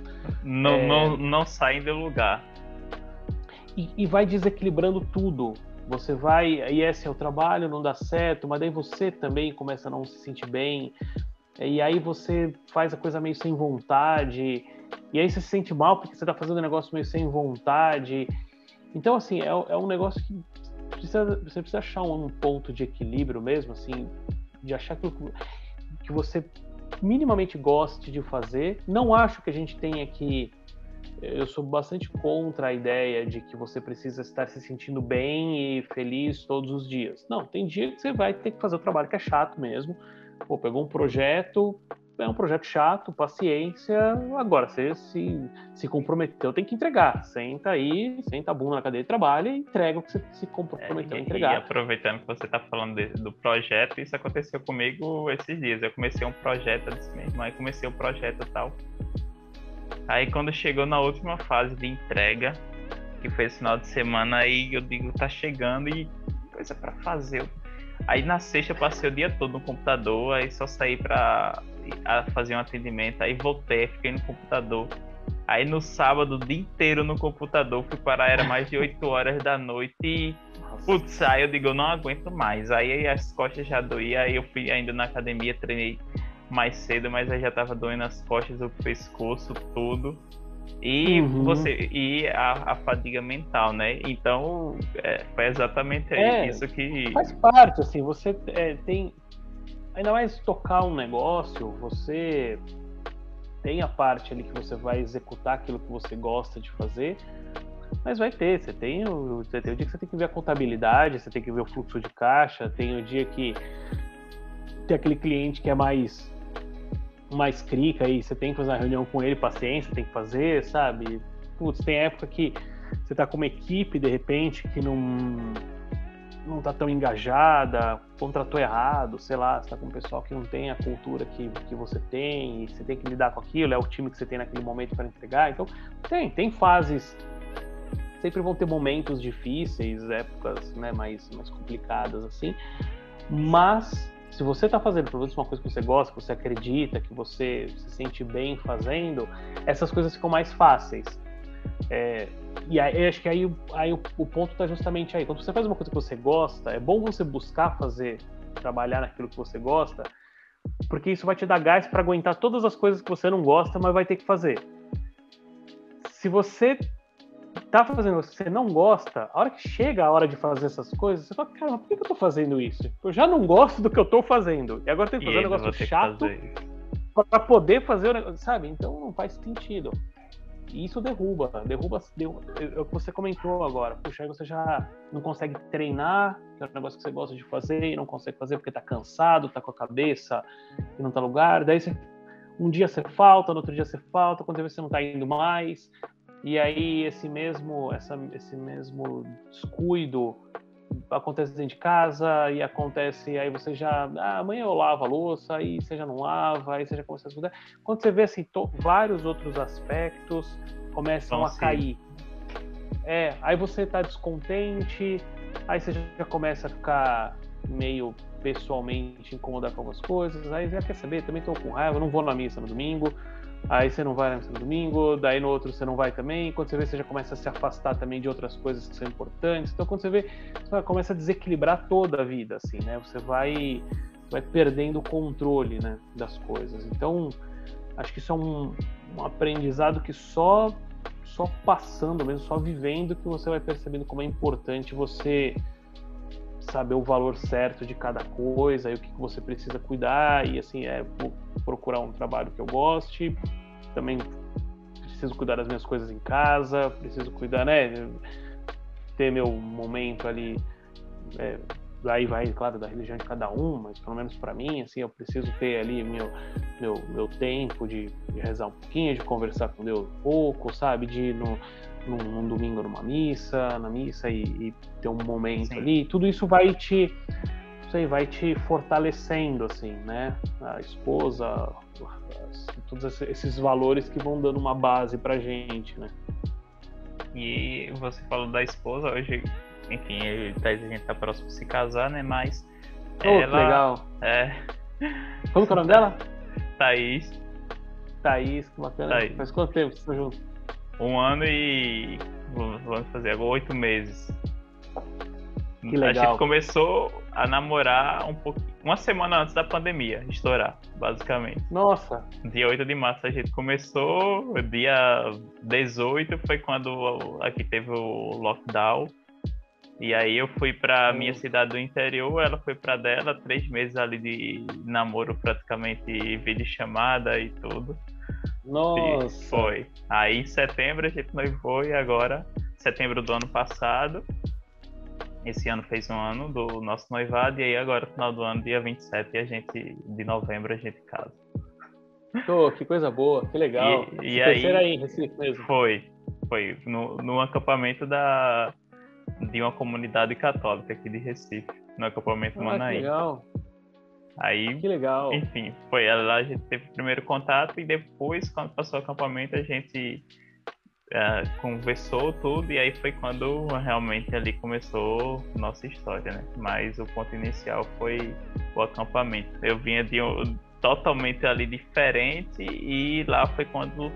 Não, é... não, não saem do lugar. E, e, vai desequilibrando tudo. Você vai. E esse é o trabalho, não dá certo, mas daí você também começa a não se sentir bem. E aí você faz a coisa meio sem vontade. E aí você se sente mal porque você está fazendo um negócio meio sem vontade. Então, assim, é, é um negócio que precisa, você precisa achar um, um, ponto de equilíbrio mesmo, assim, de achar que, que você minimamente goste de fazer. Não acho que a gente tenha que. Eu sou bastante contra a ideia de que você precisa estar se sentindo bem e feliz todos os dias. Não, tem dia que você vai ter que fazer o trabalho que é chato mesmo. Pô, pegou um projeto, é um projeto chato, paciência. Agora, você se, se comprometeu, tem que entregar. Senta aí, senta a bunda na cadeira de trabalho e entrega o que você se comprometeu é, a entregar. E aproveitando que você está falando de, do projeto, isso aconteceu comigo esses dias. Eu comecei um projeto, disse mesmo, aí comecei o um projeto e tal. Aí quando chegou na última fase de entrega, que foi esse final de semana, aí eu digo, tá chegando e coisa para fazer. Aí na sexta eu passei o dia todo no computador, aí só saí para a fazer um atendimento, aí voltei, fiquei no computador. Aí no sábado, o dia inteiro no computador, fui parar, era mais de 8 horas da noite e. Putz, aí eu digo, eu não aguento mais. Aí as costas já doíam, aí eu fui ainda na academia, treinei mais cedo, mas aí já tava doendo as costas, o pescoço, tudo. E uhum. você e a, a, fadiga mental, né? Então é, foi exatamente é, isso que faz parte, assim. Você é, tem ainda mais tocar um negócio, você tem a parte ali que você vai executar aquilo que você gosta de fazer, mas vai ter, você tem, o, você tem o dia que você tem que ver a contabilidade, você tem que ver o fluxo de caixa, tem o dia que tem aquele cliente que é mais mais crica aí, você tem que fazer uma reunião com ele, paciência, tem que fazer, sabe? Putz, tem época que você tá com uma equipe de repente que não não está tão engajada, contratou errado, sei lá, está com um pessoal que não tem a cultura que, que você tem e você tem que lidar com aquilo, é o time que você tem naquele momento para entregar. Então, tem, tem fases. Sempre vão ter momentos difíceis, épocas né, mais, mais complicadas assim, mas se você está fazendo pelo menos uma coisa que você gosta, que você acredita, que você se sente bem fazendo, essas coisas ficam mais fáceis. É, e aí, acho que aí, aí o, o ponto está justamente aí. Quando você faz uma coisa que você gosta, é bom você buscar fazer, trabalhar naquilo que você gosta, porque isso vai te dar gás para aguentar todas as coisas que você não gosta, mas vai ter que fazer. Se você tá fazendo o que você não gosta, a hora que chega a hora de fazer essas coisas, você fala, cara, por que, eu tô fazendo isso? Eu já não gosto do que eu tô fazendo. E agora tenho que fazer um negócio chato para poder fazer o negócio, sabe? Então não faz sentido. E isso derruba, derruba, derruba é o que você comentou agora. Puxa, aí você já não consegue treinar, que é um negócio que você gosta de fazer, e não consegue fazer porque tá cansado, tá com a cabeça e não tá lugar. Daí você, um dia você falta, no outro dia você falta, quando você não tá indo mais. E aí esse mesmo, essa, esse mesmo descuido acontece dentro de casa e acontece, aí você já, ah, amanhã eu lavo a louça, aí você já não lava, aí você já começa a estudar. Quando você vê assim, vários outros aspectos começam então, a sim. cair. É, aí você tá descontente, aí você já começa a ficar meio pessoalmente incomodado com algumas coisas, aí já quer saber, também tô com raiva, não vou na missa no domingo, aí você não vai no domingo, daí no outro você não vai também, quando você vê, você já começa a se afastar também de outras coisas que são importantes. Então, quando você vê, você começa a desequilibrar toda a vida, assim, né? Você vai, vai perdendo o controle, né, das coisas. Então, acho que isso é um, um aprendizado que só só passando mesmo, só vivendo que você vai percebendo como é importante você saber o valor certo de cada coisa e o que você precisa cuidar e assim é procurar um trabalho que eu goste. Também preciso cuidar das minhas coisas em casa preciso cuidar né ter meu momento ali é, aí vai claro da religião de cada um mas pelo menos para mim assim eu preciso ter ali meu meu, meu tempo de, de rezar um pouquinho de conversar com Deus um pouco sabe de no num, num domingo numa missa, na missa e, e ter um momento Sim. ali, tudo isso vai te, sei, vai te fortalecendo, assim, né? A esposa, todos esses valores que vão dando uma base pra gente, né? E você falou da esposa, hoje, enfim, a gente tá próximo de se casar, né? Mas. Oh, ela, legal. É. Como que é o nome dela? Thaís. Thaís, que bacana. Thaís. Faz quanto tempo vocês estão juntos? Um ano e. Vamos fazer agora oito meses. Que legal. A gente começou a namorar um pouquinho. uma semana antes da pandemia estourar, basicamente. Nossa! Dia 8 de março a gente começou, dia 18 foi quando aqui teve o lockdown. E aí eu fui para minha cidade do interior, ela foi para dela, três meses ali de namoro praticamente vídeo chamada e tudo. Nossa! E foi. Aí em setembro a gente noivou e agora, setembro do ano passado, esse ano fez um ano do nosso noivado e aí agora, final do ano, dia 27 a gente, de novembro, a gente casa. Oh, que coisa boa, que legal. E, e aí, aí Recife mesmo? Foi, foi no, no acampamento da, de uma comunidade católica aqui de Recife, no acampamento ah, Manaí. Legal. Aí, que legal. Enfim, foi lá a gente teve o primeiro contato e depois, quando passou o acampamento, a gente uh, conversou tudo e aí foi quando realmente ali começou nossa história, né? Mas o ponto inicial foi o acampamento. Eu vinha de um, totalmente ali diferente e lá foi quando,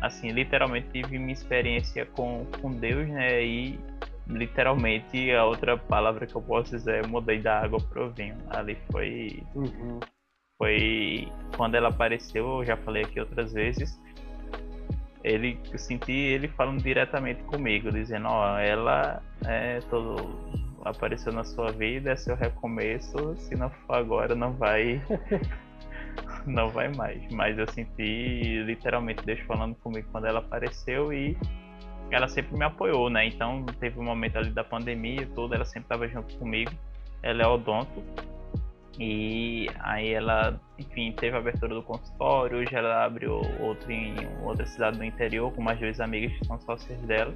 assim, literalmente tive minha experiência com, com Deus, né? E literalmente a outra palavra que eu posso dizer é mudei da água pro vinho. Ali foi. Uhum. Foi quando ela apareceu, eu já falei aqui outras vezes. Ele, eu senti ele falando diretamente comigo, dizendo: Ó, oh, ela é todo, apareceu na sua vida, é seu recomeço. Se não for agora, não vai. não vai mais. Mas eu senti literalmente Deus falando comigo quando ela apareceu e ela sempre me apoiou, né? Então teve um momento ali da pandemia tudo, ela sempre estava junto comigo. Ela é odonto. E aí ela, enfim, teve a abertura do consultório, hoje ela abriu outro em outra cidade do interior com mais duas amigas que são sócias dela.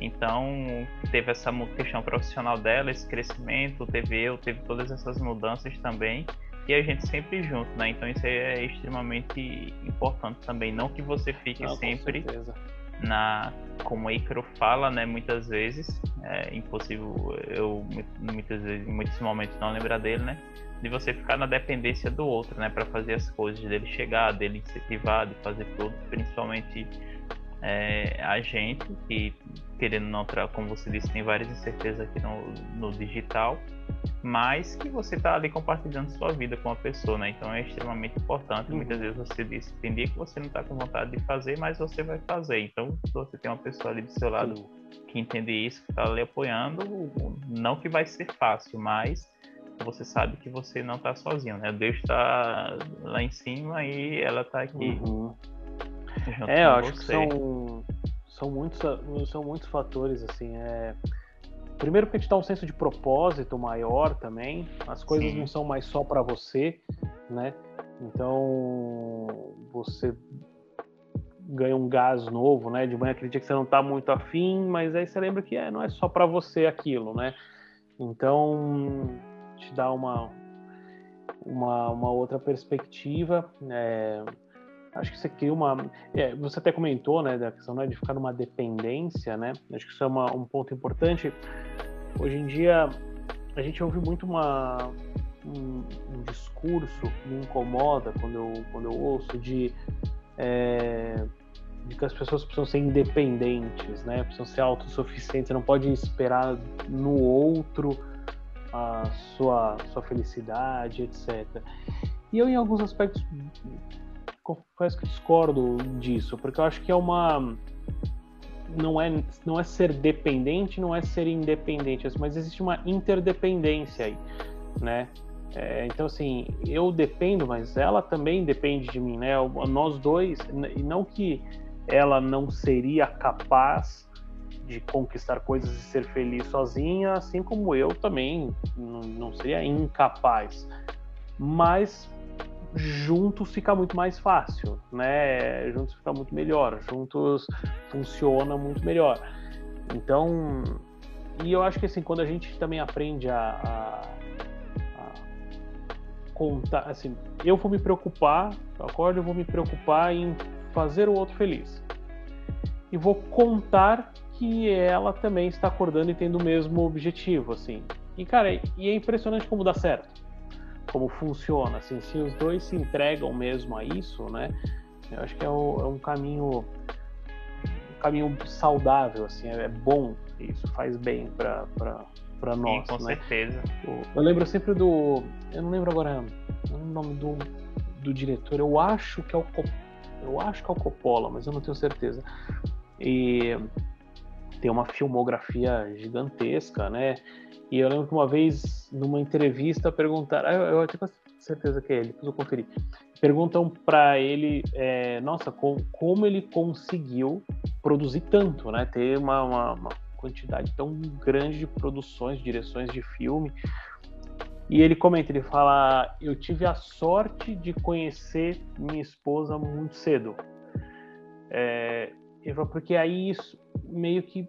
Então teve essa questão profissional dela, esse crescimento, teve eu, teve todas essas mudanças também. E a gente sempre junto, né? Então isso é extremamente importante também. Não que você fique Não, sempre na como o Icaro fala, né, muitas vezes, é impossível eu muitas vezes, muitos momentos não lembrar dele, né, de você ficar na dependência do outro, né, para fazer as coisas, dele chegar, dele incentivar, de fazer tudo, principalmente é, a gente que querendo não, como você disse, tem várias incertezas aqui no, no digital, mas que você está ali compartilhando sua vida com a pessoa, né? Então é extremamente importante. Uhum. Muitas vezes você diz, tem dia que você não está com vontade de fazer, mas você vai fazer. Então, se você tem uma pessoa ali do seu lado que entende isso, que está ali apoiando, não que vai ser fácil, mas você sabe que você não está sozinho, né? Deus está lá em cima e ela está aqui. Uhum. É, eu acho que são são muitos, são muitos fatores, assim, é... Primeiro porque te dá um senso de propósito maior também, as coisas Sim. não são mais só para você, né? Então, você ganha um gás novo, né? De manhã aquele dia que você não tá muito afim, mas aí você lembra que é, não é só para você aquilo, né? Então, te dá uma, uma, uma outra perspectiva, é, acho que você cria uma. É, você até comentou, né, da questão né, de ficar numa dependência, né? Acho que isso é uma, um ponto importante. Hoje em dia, a gente ouve muito uma, um, um discurso que me incomoda quando eu, quando eu ouço de, é, de que as pessoas precisam ser independentes, né? Precisam ser autossuficientes. Não pode esperar no outro a sua, sua felicidade, etc. E eu, em alguns aspectos, confesso que discordo disso, porque eu acho que é uma não é não é ser dependente, não é ser independente, mas existe uma interdependência aí, né? É, então assim, eu dependo, mas ela também depende de mim, né? Nós dois, e não que ela não seria capaz de conquistar coisas e ser feliz sozinha, assim como eu também não seria incapaz. Mas juntos fica muito mais fácil, né? Juntos fica muito melhor, juntos funciona muito melhor. Então, e eu acho que assim, quando a gente também aprende a, a, a contar, assim, eu vou me preocupar, acordo, eu vou me preocupar em fazer o outro feliz. E vou contar que ela também está acordando e tendo o mesmo objetivo, assim. E cara, e é impressionante como dá certo como funciona, assim, se os dois se entregam mesmo a isso, né? Eu acho que é, o, é um caminho um caminho saudável, assim, é bom, isso faz bem para para nós. Sim, com né? certeza. Eu lembro sempre do. Eu não lembro agora o nome do, do diretor. Eu acho que é o eu acho que é o Coppola, mas eu não tenho certeza. E tem uma filmografia gigantesca, né? E eu lembro que uma vez, numa entrevista, perguntaram, eu, eu tenho certeza que é ele, depois eu conferi. Perguntam para ele, é, nossa, com, como ele conseguiu produzir tanto, né? Ter uma, uma, uma quantidade tão grande de produções, direções de filme. E ele comenta, ele fala: Eu tive a sorte de conhecer minha esposa muito cedo. É, ele falou, porque aí isso meio que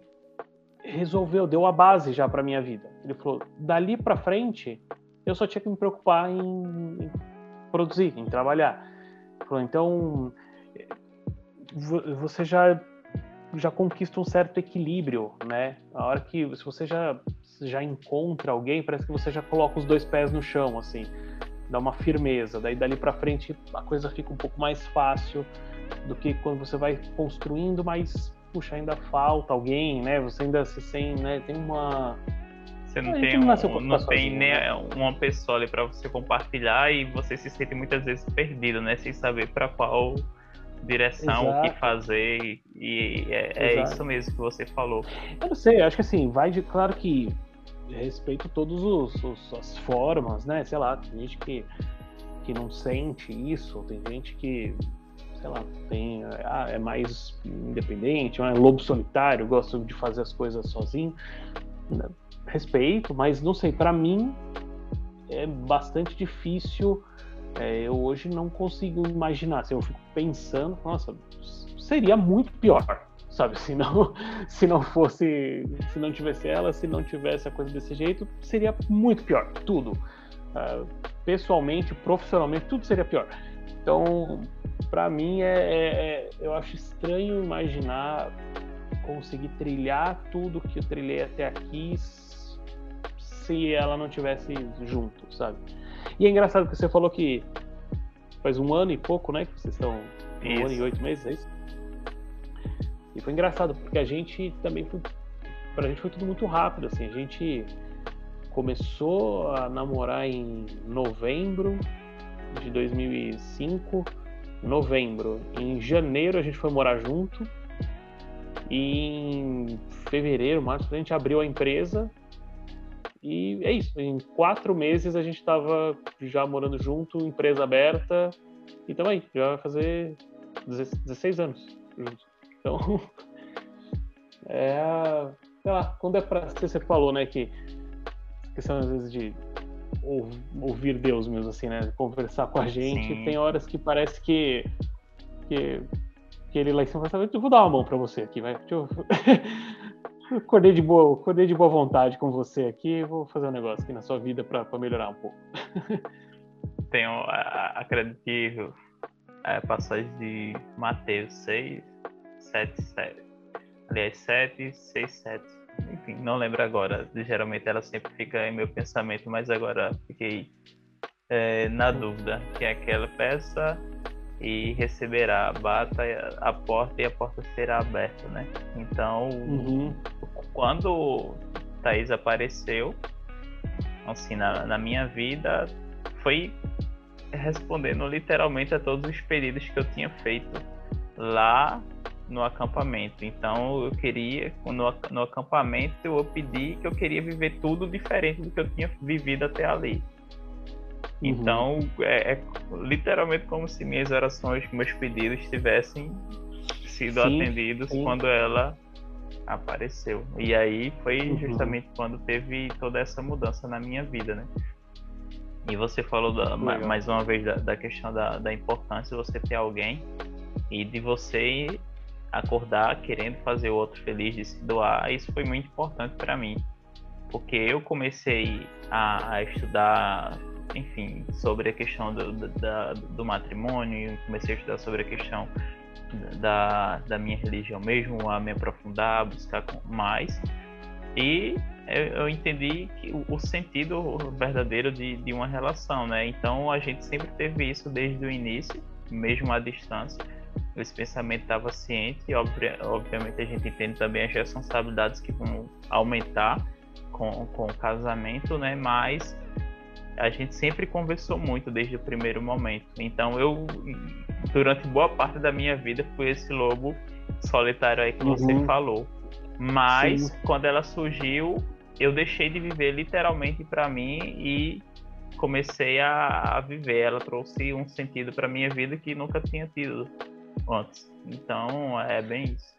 resolveu, deu a base já para minha vida. Ele falou: dali para frente, eu só tinha que me preocupar em, em produzir, em trabalhar. Ele falou, então você já já conquista um certo equilíbrio, né? A hora que se você já já encontra alguém, parece que você já coloca os dois pés no chão, assim, dá uma firmeza. Daí dali para frente a coisa fica um pouco mais fácil do que quando você vai construindo, mas puxa, ainda falta alguém, né? Você ainda se sente, né? Tem uma você não tem, um, não, não tem nem né? uma pessoa ali para você compartilhar e você se sente muitas vezes perdido, né? Sem saber para qual direção, Exato. o que fazer, e é, é, isso mesmo que você falou. Eu não sei, acho que assim, vai de. Claro que respeito todas as formas, né? Sei lá, tem gente que, que não sente isso, tem gente que, sei lá, tem, ah, é mais independente, é lobo solitário, gosta de fazer as coisas sozinho. Respeito, mas não sei, para mim é bastante difícil é, eu hoje não consigo imaginar. Assim, eu fico pensando, nossa, seria muito pior, sabe? Se não, se não fosse, se não tivesse ela, se não tivesse a coisa desse jeito, seria muito pior, tudo. Uh, pessoalmente, profissionalmente, tudo seria pior. Então, para mim, é, é, é, eu acho estranho imaginar conseguir trilhar tudo que eu trilhei até aqui se ela não tivesse junto, sabe? E é engraçado que você falou que faz um ano e pouco, né? Que vocês estão. Um isso. ano e oito meses, é isso? E foi engraçado, porque a gente também foi. Pra gente foi tudo muito rápido, assim. A gente começou a namorar em novembro de 2005. Novembro. Em janeiro a gente foi morar junto. E em fevereiro, março, a gente abriu a empresa e é isso. Em quatro meses a gente estava já morando junto, empresa aberta. E também, já vai fazer 16 anos juntos. Então, é. Sei lá, quando é pra. Você falou, né, que questão às vezes de ouvir Deus mesmo, assim, né? Conversar com a gente. Sim. Tem horas que parece que. que que ele lá em cima vai saber, eu vou dar uma mão para você aqui, vai. Eu... Acordei de boa, acordei de boa vontade com você aqui. Vou fazer um negócio aqui na sua vida para melhorar um pouco. Tenho, acredito que é, passagem de Mateus 6, 7, 7. Aliás, 7, 6, 7. Enfim, não lembro agora. Geralmente ela sempre fica em meu pensamento, mas agora fiquei é, na dúvida. Que é aquela peça e receberá, bata a porta e a porta será aberta, né? Então, uhum. quando Thaís apareceu, assim, na, na minha vida, foi respondendo literalmente a todos os pedidos que eu tinha feito lá no acampamento. Então eu queria, no, no acampamento eu pedi que eu queria viver tudo diferente do que eu tinha vivido até ali. Uhum. Então, é, é, literalmente como se minhas orações, meus pedidos tivessem sido sim, atendidos sim. quando ela apareceu. E aí foi uhum. justamente quando teve toda essa mudança na minha vida, né? E você falou da, mais uma vez da, da questão da, da importância de você ter alguém e de você acordar querendo fazer o outro feliz, de se doar. Isso foi muito importante para mim, porque eu comecei a, a estudar enfim, sobre a questão do, da, do matrimônio, comecei a estudar sobre a questão da, da minha religião mesmo, a me aprofundar, buscar mais. E eu entendi que o, sentido verdadeiro de, de uma relação, né? Então a gente sempre teve isso desde o início, mesmo à distância. Esse pensamento estava ciente e, obviamente, a gente entende também as responsabilidades que vão aumentar com, com o casamento, né? Mas a gente sempre conversou muito desde o primeiro momento. Então eu, durante boa parte da minha vida, fui esse lobo solitário aí que uhum. você falou. Mas Sim. quando ela surgiu, eu deixei de viver literalmente para mim e comecei a, a, viver. Ela trouxe um sentido para minha vida que nunca tinha tido antes. Então é bem isso.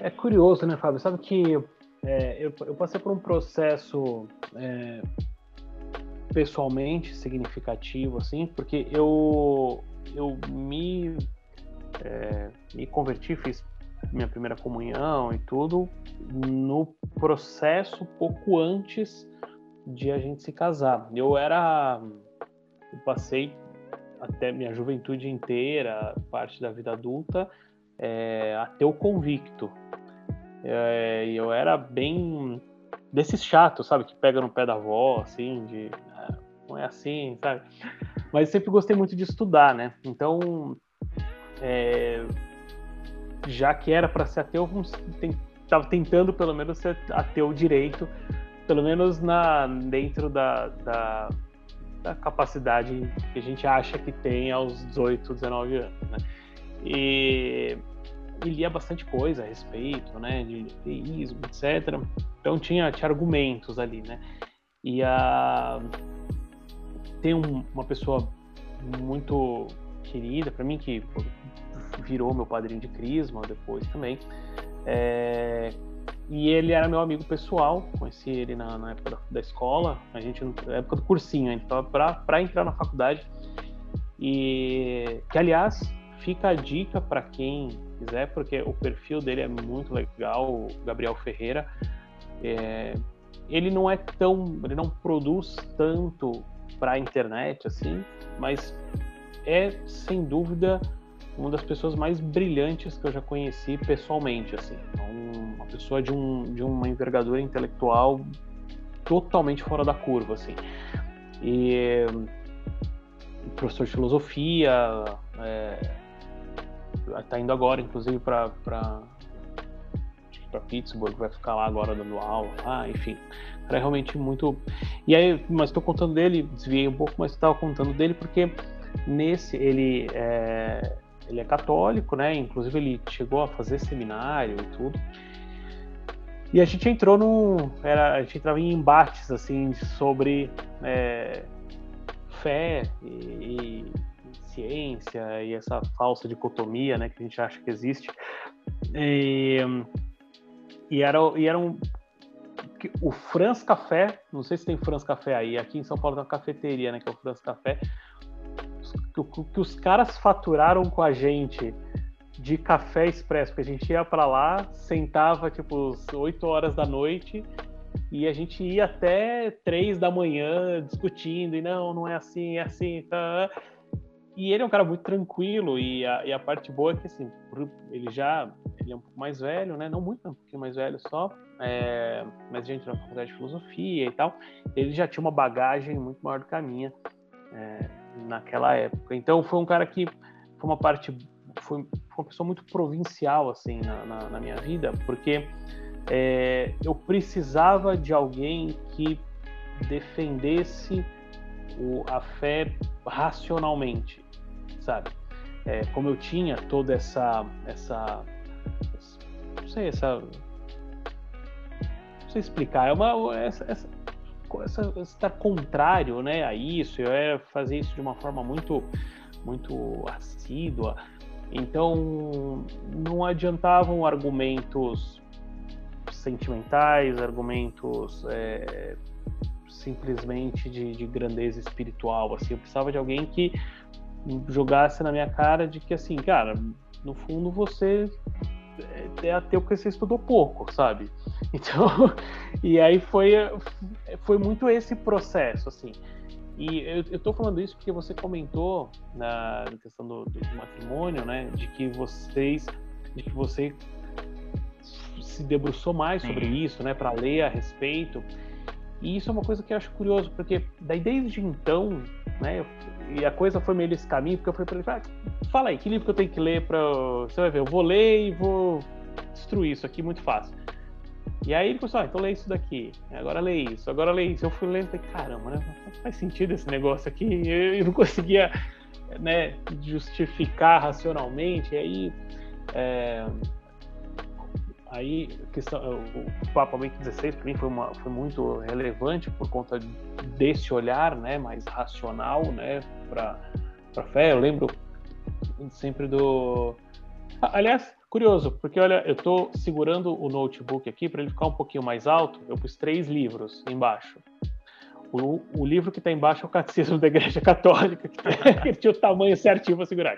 É curioso, né, Fábio? Sabe que é, eu, eu, passei por um processo é, pessoalmente significativo, assim, porque eu, eu me, é, me converti, fiz minha primeira comunhão e tudo no processo pouco antes de a gente se casar. Eu era. Eu passei até minha juventude inteira, parte da vida adulta, é, ateu convicto. É, eu era bem desses chatos, sabe? Que pega no pé da avó, assim, de. Ah, não é assim, sabe? Mas sempre gostei muito de estudar, né? Então. É, já que era para ser ateu, estava tentando pelo menos ser ateu direito, pelo menos na dentro da, da, da, capacidade que a gente acha que tem aos 18, 19 anos, né? E, e lia bastante coisa a respeito, né, de teísmo, etc. Então tinha, tinha argumentos ali, né? E a tem um, uma pessoa muito querida para mim que virou meu padrinho de crisma depois também. É, e ele era meu amigo pessoal, conheci ele na, na época da, da, escola, a gente na época do cursinho, a gente estava para entrar na faculdade. E que aliás fica a dica para quem quiser, porque o perfil dele é muito legal, o Gabriel Ferreira. É, ele não é tão, ele não produz tanto para a internet assim, mas é sem dúvida uma das pessoas mais brilhantes que eu já conheci pessoalmente, assim. É uma pessoa de, um, de uma envergadura intelectual totalmente fora da curva, assim. E professor de filosofia, é, tá indo agora, inclusive, para para Pittsburgh, vai ficar lá agora dando aula, ah, enfim, é realmente muito. E aí, mas estou contando dele, desviei um pouco, mas estava contando dele porque nesse ele é, ele é católico, né? Inclusive ele chegou a fazer seminário e tudo. E a gente entrou num, era, a gente entrava em embates assim sobre é, fé e, e, ciência e essa falsa dicotomia, né, que a gente acha que existe. E, e era, e era um, o Franz Café, não sei se tem Franz Café aí, aqui em São Paulo tem uma cafeteria, né, que é o Franz Café que, que os caras faturaram com a gente de café expresso, porque a gente ia para lá, sentava tipo 8 horas da noite e a gente ia até 3 da manhã discutindo, e não, não é assim, é assim, tá. E ele é um cara muito tranquilo, e a, e a parte boa é que, assim, ele já ele é um pouco mais velho, né? Não muito, um pouquinho mais velho só, é, mas gente na faculdade de filosofia e tal. Ele já tinha uma bagagem muito maior do que a minha. É, naquela época. Então foi um cara que foi uma parte, foi, uma pessoa muito provincial assim na, na, na minha vida, porque é, eu precisava de alguém que defendesse o, a fé racionalmente, sabe? É, como eu tinha toda essa, essa, não sei, essa, não sei explicar, é uma essa, essa essa, estar contrário né, a isso, eu era fazer isso de uma forma muito, muito assídua. Então, não adiantavam argumentos sentimentais, argumentos é, simplesmente de, de, grandeza espiritual. Assim, eu precisava de alguém que jogasse na minha cara de que, assim, cara, no fundo você é, é ateu porque você estudou pouco, sabe? Então, e aí foi, foi muito esse processo, assim. E eu, tô falando isso porque você comentou na, questão do, do, matrimônio, né, de que vocês, de que você se debruçou mais sobre isso, né, para ler a respeito. E isso é uma coisa que eu acho curioso, porque daí desde então, né, e a coisa foi meio nesse caminho, porque eu falei para ele, ah, fala aí, que livro que eu tenho que ler para, você vai ver, eu vou ler e vou destruir isso aqui muito fácil. E aí ele começou, ah, então lê isso daqui, agora lê isso, agora lê isso. Eu fui lendo e falei, caramba, né? faz sentido esse negócio aqui. Eu não conseguia né, justificar racionalmente. E aí, é, aí questão, o Papa Bento XVI para mim foi, uma, foi muito relevante por conta desse olhar né, mais racional né, para a fé. Eu lembro sempre do. Aliás, Curioso, porque olha, eu estou segurando o notebook aqui para ele ficar um pouquinho mais alto. Eu pus três livros embaixo. O, o livro que está embaixo é o Catecismo da Igreja Católica, que, tinha o tamanho certinho para segurar.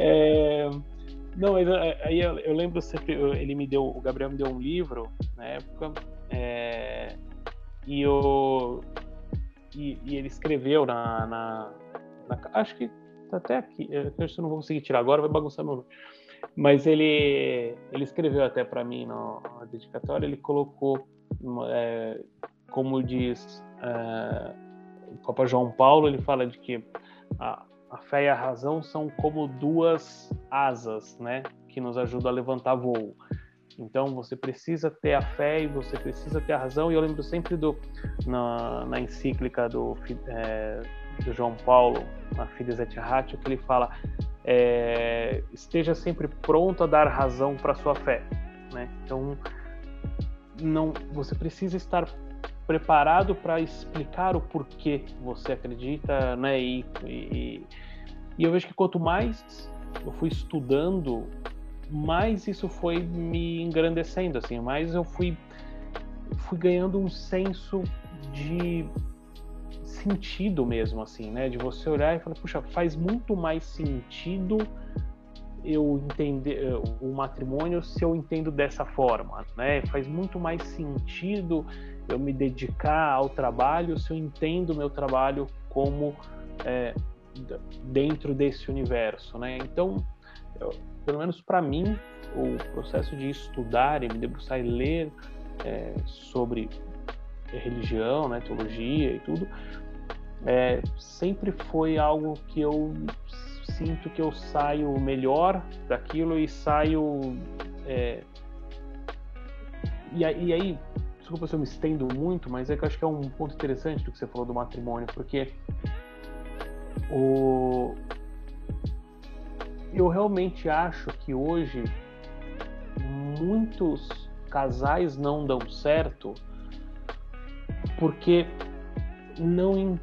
É, não, é, aí eu, eu, lembro sempre, ele me deu, o Gabriel me deu um livro na época, é, e, o, e, e, ele escreveu na, na, na, acho que tá até aqui, eu que eu não vou conseguir tirar agora, vai bagunçar meu mas ele, ele escreveu até para mim na dedicatória, ele colocou, é, como diz é, o Papa João Paulo, ele fala de que a, a fé e a razão são como duas asas, né, que nos ajudam a levantar voo. Então você precisa ter a fé e você precisa ter a razão. E eu lembro sempre do na, na encíclica do, é, do João Paulo, na Fides et Ratio, que ele fala é, esteja sempre pronto a dar razão para sua fé, né? Então, não, você precisa estar preparado para explicar o porquê você acredita, né? E, e, e eu vejo que quanto mais eu fui estudando, mais isso foi me engrandecendo, assim, mais eu fui fui ganhando um senso de sentido mesmo, assim, né? De você olhar e falar, puxa, faz muito mais sentido eu entender eh, o matrimônio se eu entendo dessa forma, né? Faz muito mais sentido eu me dedicar ao trabalho se eu entendo meu trabalho como é, dentro desse universo, né? Então, eu, pelo menos para mim, o processo de estudar e me debruçar e ler é, sobre religião, né, teologia e tudo, é, sempre foi algo que eu sinto que eu saio melhor daquilo e saio. É, e, e aí, desculpa se eu me estendo muito, mas é que eu acho que é um ponto interessante do que você falou do matrimônio, porque o, eu realmente acho que hoje muitos casais não dão certo porque não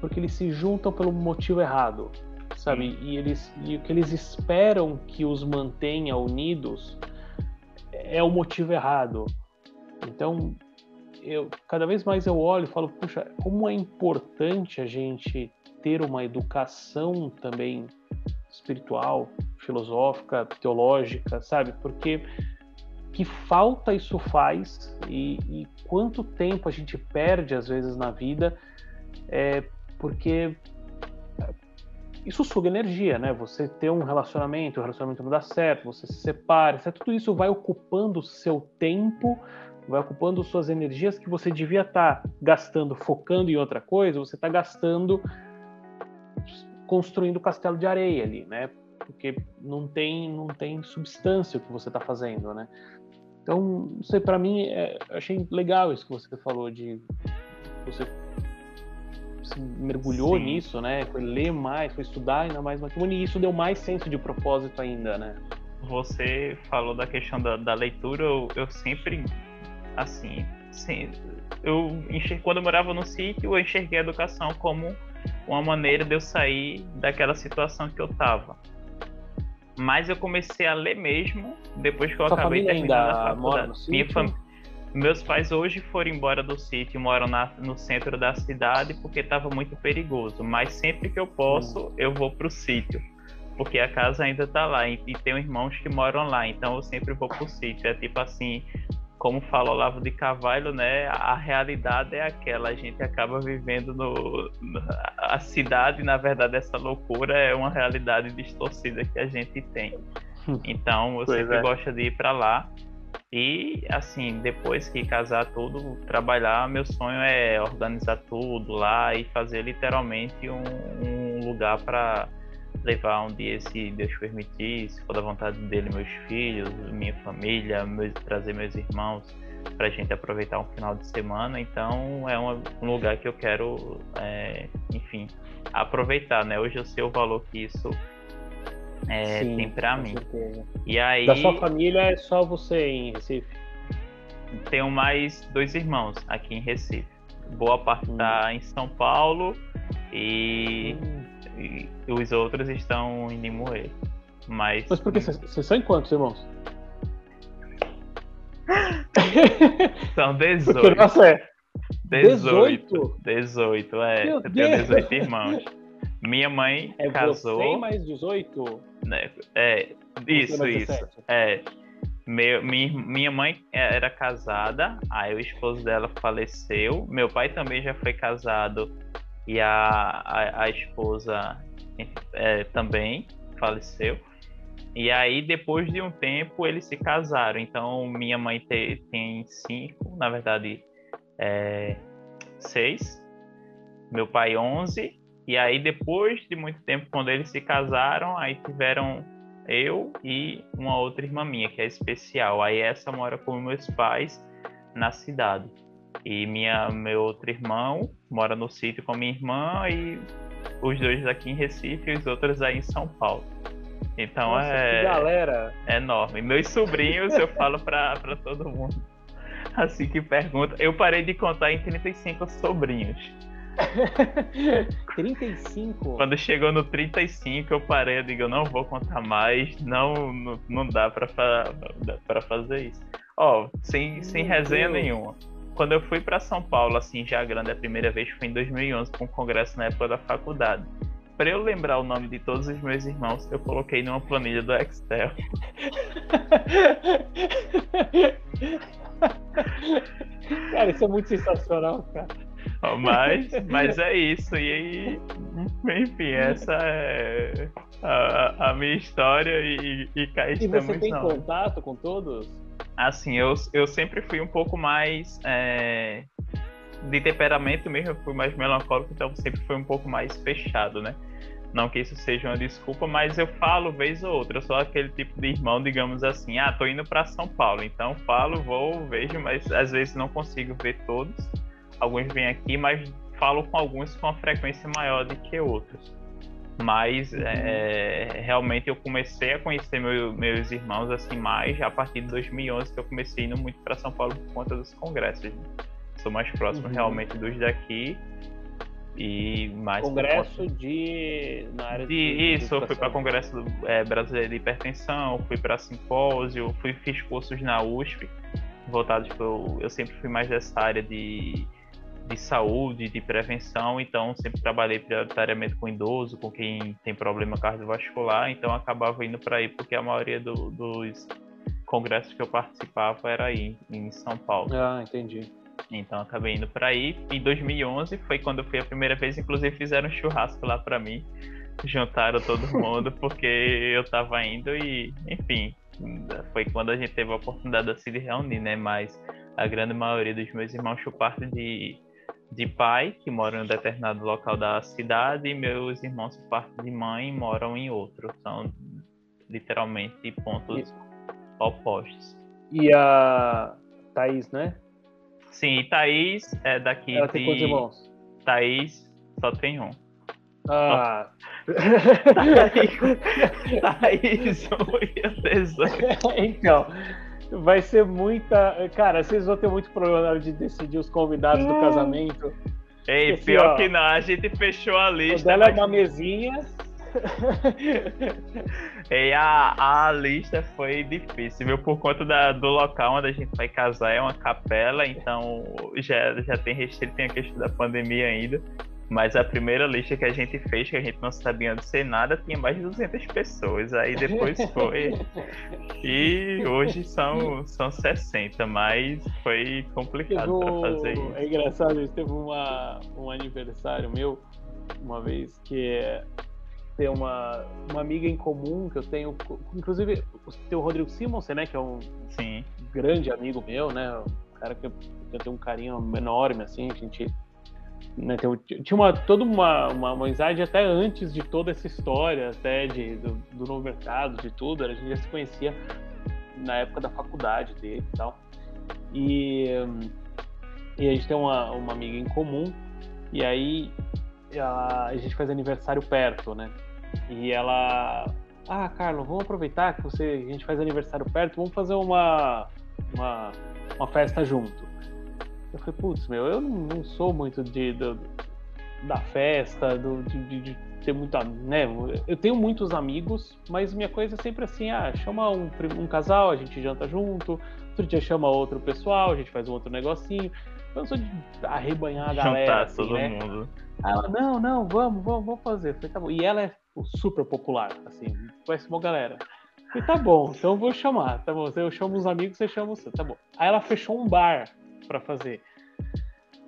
porque eles se juntam pelo motivo errado, sabe? E eles e o que eles esperam que os mantenha unidos é o motivo errado. Então, eu cada vez mais eu olho e falo, puxa, como é importante a gente ter uma educação também espiritual, filosófica, teológica, sabe? Porque que falta isso faz e, e, quanto tempo a gente perde às vezes na vida é, porque isso suga energia, né? Você ter um relacionamento, o relacionamento não dá certo, você se separa, tudo isso vai ocupando seu tempo, vai ocupando suas energias que você devia estar tá gastando, focando em outra coisa, você está gastando construindo castelo de areia ali, né? Porque não tem não tem substância o que você está fazendo, né? Então, não sei, para mim, é, achei legal isso que você falou de você se mergulhou Sim. nisso, né? Foi ler mais, foi estudar ainda mais matrimônio e isso deu mais senso de propósito ainda, né? Você falou da questão da, da leitura, eu, eu, sempre, assim, sim, eu enxerguei, quando eu morava no sítio, eu enxerguei a educação como uma maneira de eu sair daquela situação que eu tava. Mas eu comecei a ler mesmo depois que eu Sua acabei terminando a faculdade. Minha família meus pais hoje foram embora do sítio, moram na, no centro da cidade porque estava muito perigoso. Mas sempre que eu posso, hum. eu vou para o sítio, porque a casa ainda está lá e, e tenho irmãos que moram lá, então eu sempre vou para o sítio. É tipo assim, como fala Olavo de Carvalho, né? A realidade é aquela, a gente acaba vivendo no a cidade, na verdade, essa loucura é uma realidade distorcida que a gente tem. Então, eu pois sempre é. gosto de ir para lá. E assim, depois que casar tudo, trabalhar, meu sonho é organizar tudo lá e fazer literalmente um, um lugar para levar um dia, se Deus permitir, se for da vontade dele, meus filhos, minha família, meus, trazer meus irmãos. para a gente aproveitar um final de semana. Então é uma, um lugar que eu quero, é, enfim, aproveitar, né? Hoje eu sei o valor que isso é, Sim, tem para mim. Certeza. E aí da sua família é só você em Recife? Tenho mais dois irmãos aqui em Recife. Boa parte está hum. em São Paulo e, hum. E, os outros estão em Limoeiro. Mas, Mas por que vocês são em quantos irmãos? São 18. Porque, nossa, é 18? 18, é. Meu eu tenho 18 irmãos. Minha mãe é casou. Você mais 18? Né, é, isso, isso. É. Meu, minha, minha mãe era casada, aí o esposo dela faleceu. Meu pai também já foi casado e a, a, a esposa é, também faleceu. E aí, depois de um tempo, eles se casaram. Então, minha mãe te, tem cinco, na verdade, é, seis. Meu pai, onze. E aí, depois de muito tempo, quando eles se casaram, aí tiveram eu e uma outra irmã minha, que é especial. Aí, essa mora com meus pais na cidade. E minha, meu outro irmão mora no sítio com minha irmã e os dois aqui em Recife e os outros aí em São Paulo. Então Nossa, é. galera! É enorme. Meus sobrinhos eu falo pra, pra todo mundo. Assim que pergunta. Eu parei de contar em 35 sobrinhos. 35? Quando chegou no 35, eu parei, eu digo, eu não vou contar mais, não, não, não dá pra, pra fazer isso. Ó, sem, sem resenha Deus. nenhuma. Quando eu fui para São Paulo, assim, já grande, a primeira vez foi em 2011, com um congresso na época da faculdade para eu lembrar o nome de todos os meus irmãos, eu coloquei numa planilha do Excel. cara, isso é muito sensacional, cara. Mas, mas é isso. E aí, enfim, essa é a, a minha história e, e cá estamos. E você tem não. contato com todos? Assim, eu, eu sempre fui um pouco mais é, de temperamento mesmo, fui mais melancólico, então sempre foi um pouco mais fechado, né? Não que isso seja uma desculpa, mas eu falo vez ou outra. Eu sou aquele tipo de irmão, digamos assim, ah, tô indo para São Paulo, então falo, vou, vejo, mas às vezes não consigo ver todos. Alguns vêm aqui, mas falo com alguns com uma frequência maior do que outros. Mas uhum. é, realmente eu comecei a conhecer meu, meus irmãos assim mais a partir de 2011 que eu comecei indo muito para São Paulo por conta dos congressos. Né? Sou mais próximo uhum. realmente dos daqui e mais congresso de na área de, de isso eu fui para congresso é, brasileiro de hipertensão fui para simpósio fui fiz cursos na USP voltados eu, eu sempre fui mais dessa área de de saúde de prevenção então sempre trabalhei prioritariamente com idoso com quem tem problema cardiovascular então acabava indo para aí porque a maioria do, dos congressos que eu participava era aí em São Paulo ah entendi então acabei indo para aí. Em 2011 foi quando eu fui a primeira vez, inclusive fizeram um churrasco lá para mim. Juntaram todo mundo porque eu tava indo e, enfim, foi quando a gente teve a oportunidade de se reunir, né? Mas a grande maioria dos meus irmãos por parte de, de pai, que moram em um determinado local da cidade, e meus irmãos por parte de mãe moram em outro. São literalmente pontos e... opostos. E a Thaís, né? Sim, Thaís é daqui Ela de... tem quantos irmãos? Thaís só tem um. Ah. Thaís, Thaís Então, vai ser muita. Cara, vocês vão ter muito problema na hora de decidir os convidados do casamento. Ei, Porque, pior ó, que não, a gente fechou a lista. Dela mas... é uma mesinha e a, a lista foi difícil, viu? Por conta da, do local onde a gente vai casar, é uma capela, então já, já tem restrito, tem a questão da pandemia ainda. Mas a primeira lista que a gente fez, que a gente não sabia de ser nada, tinha mais de 200 pessoas. Aí depois foi. e hoje são, são 60, mas foi complicado para fazer isso. É engraçado, teve uma, um aniversário meu, uma vez, que ter uma, uma amiga em comum que eu tenho, inclusive tem o Rodrigo Simonsen, né, que é um Sim. grande amigo meu, né, um cara que eu, eu tenho um carinho enorme, assim, a gente né, tinha uma, toda uma, uma, uma amizade até antes de toda essa história, até de, do, do novo mercado, de tudo, a gente já se conhecia na época da faculdade dele e tal. E, e a gente tem uma, uma amiga em comum, e aí a, a gente faz aniversário perto, né? E ela. Ah, Carlos, vamos aproveitar que você, a gente faz aniversário perto, vamos fazer uma, uma, uma festa junto. Eu falei, putz, meu, eu não, não sou muito de, de, da festa, do, de, de, ter muita. Né? Eu tenho muitos amigos, mas minha coisa é sempre assim: ah, chama um, um casal, a gente janta junto, outro dia chama outro pessoal, a gente faz um outro negocinho. Eu não sou de arrebanhar a galera. Juntar assim, todo né? mundo. Ela, não, não, vamos, vamos, vamos fazer. Eu falei, tá bom. E ela é super popular, assim, conhece uma galera. Eu falei, tá bom, então eu vou chamar, tá bom. Eu chamo os amigos, você chama você, tá bom. Aí ela fechou um bar pra fazer.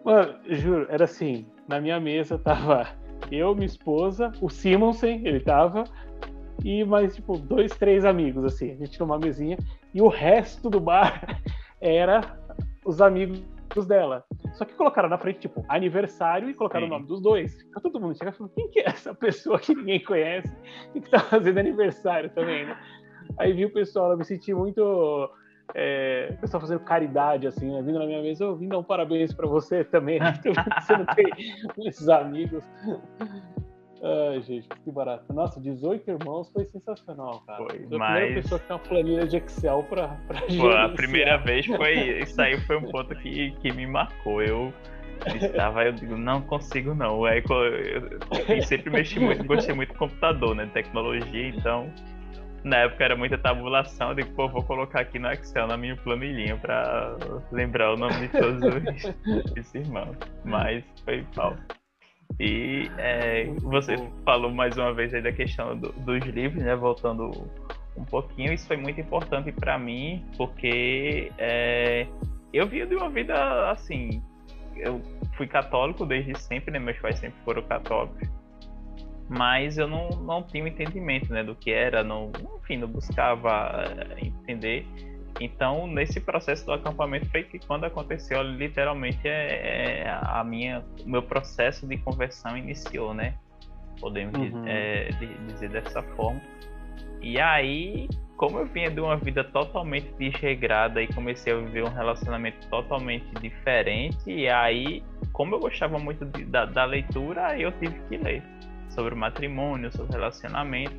Mano, juro, era assim, na minha mesa tava eu, minha esposa, o Simonsen, ele tava, e mais, tipo, dois, três amigos, assim, a gente numa mesinha, e o resto do bar era os amigos dela. Só que colocaram na frente, tipo, aniversário e colocaram Sim. o nome dos dois. Então todo mundo chega e fala, quem que é essa pessoa que ninguém conhece e que tá fazendo aniversário também, né? Aí vi o pessoal, eu me senti muito é, o pessoal fazendo caridade, assim, né? Vindo na minha mesa, eu vim dar um parabéns para você também. Né? você não tem esses amigos. Ai, gente, que barato. Nossa, 18 irmãos foi sensacional, cara. Foi, a mas... primeira pessoa que tem uma planilha de Excel pra, pra Pô, A primeira vez foi. Isso aí foi um ponto que, que me marcou. Eu estava, eu digo, não consigo não. Aí eu, eu, eu sempre mexi muito, gostei muito do computador, né? Tecnologia, então na época era muita tabulação, eu digo, pô, vou colocar aqui no Excel na minha planilhinha pra lembrar o nome de todos os, os irmãos. Mas foi pau. E é, você falou mais uma vez aí da questão do, dos livros, né? Voltando um pouquinho, isso foi muito importante para mim, porque é, eu via de uma vida assim. Eu fui católico desde sempre, né? Meus pais sempre foram católicos mas eu não, não tinha um entendimento né, do que era, não, enfim, não buscava eh, entender. Então, nesse processo do acampamento foi que quando aconteceu, literalmente é, é a minha, o meu processo de conversão iniciou, né? Podemos uhum. é, dizer dessa forma. E aí, como eu vinha de uma vida totalmente desregrada e comecei a viver um relacionamento totalmente diferente, e aí, como eu gostava muito de, da, da leitura, eu tive que ler sobre o matrimônio, sobre relacionamento,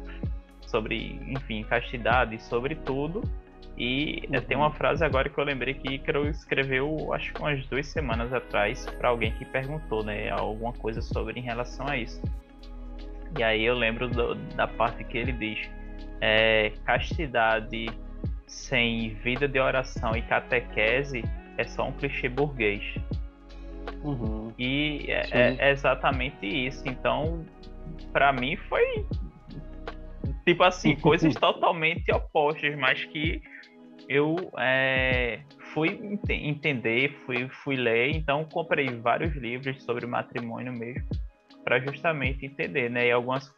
sobre, enfim, castidade, sobre tudo. E uhum. tem uma frase agora que eu lembrei que Ícaro escreveu, acho que umas duas semanas atrás, para alguém que perguntou, né, alguma coisa sobre em relação a isso. E aí eu lembro do, da parte que ele diz: é, castidade sem vida de oração e catequese é só um clichê burguês. Uhum. E é, é, exatamente isso. Então, para mim foi tipo assim, coisas totalmente opostas, mas que eu é, fui ent entender, fui, fui ler, então comprei vários livros sobre matrimônio mesmo, para justamente entender, né? E algumas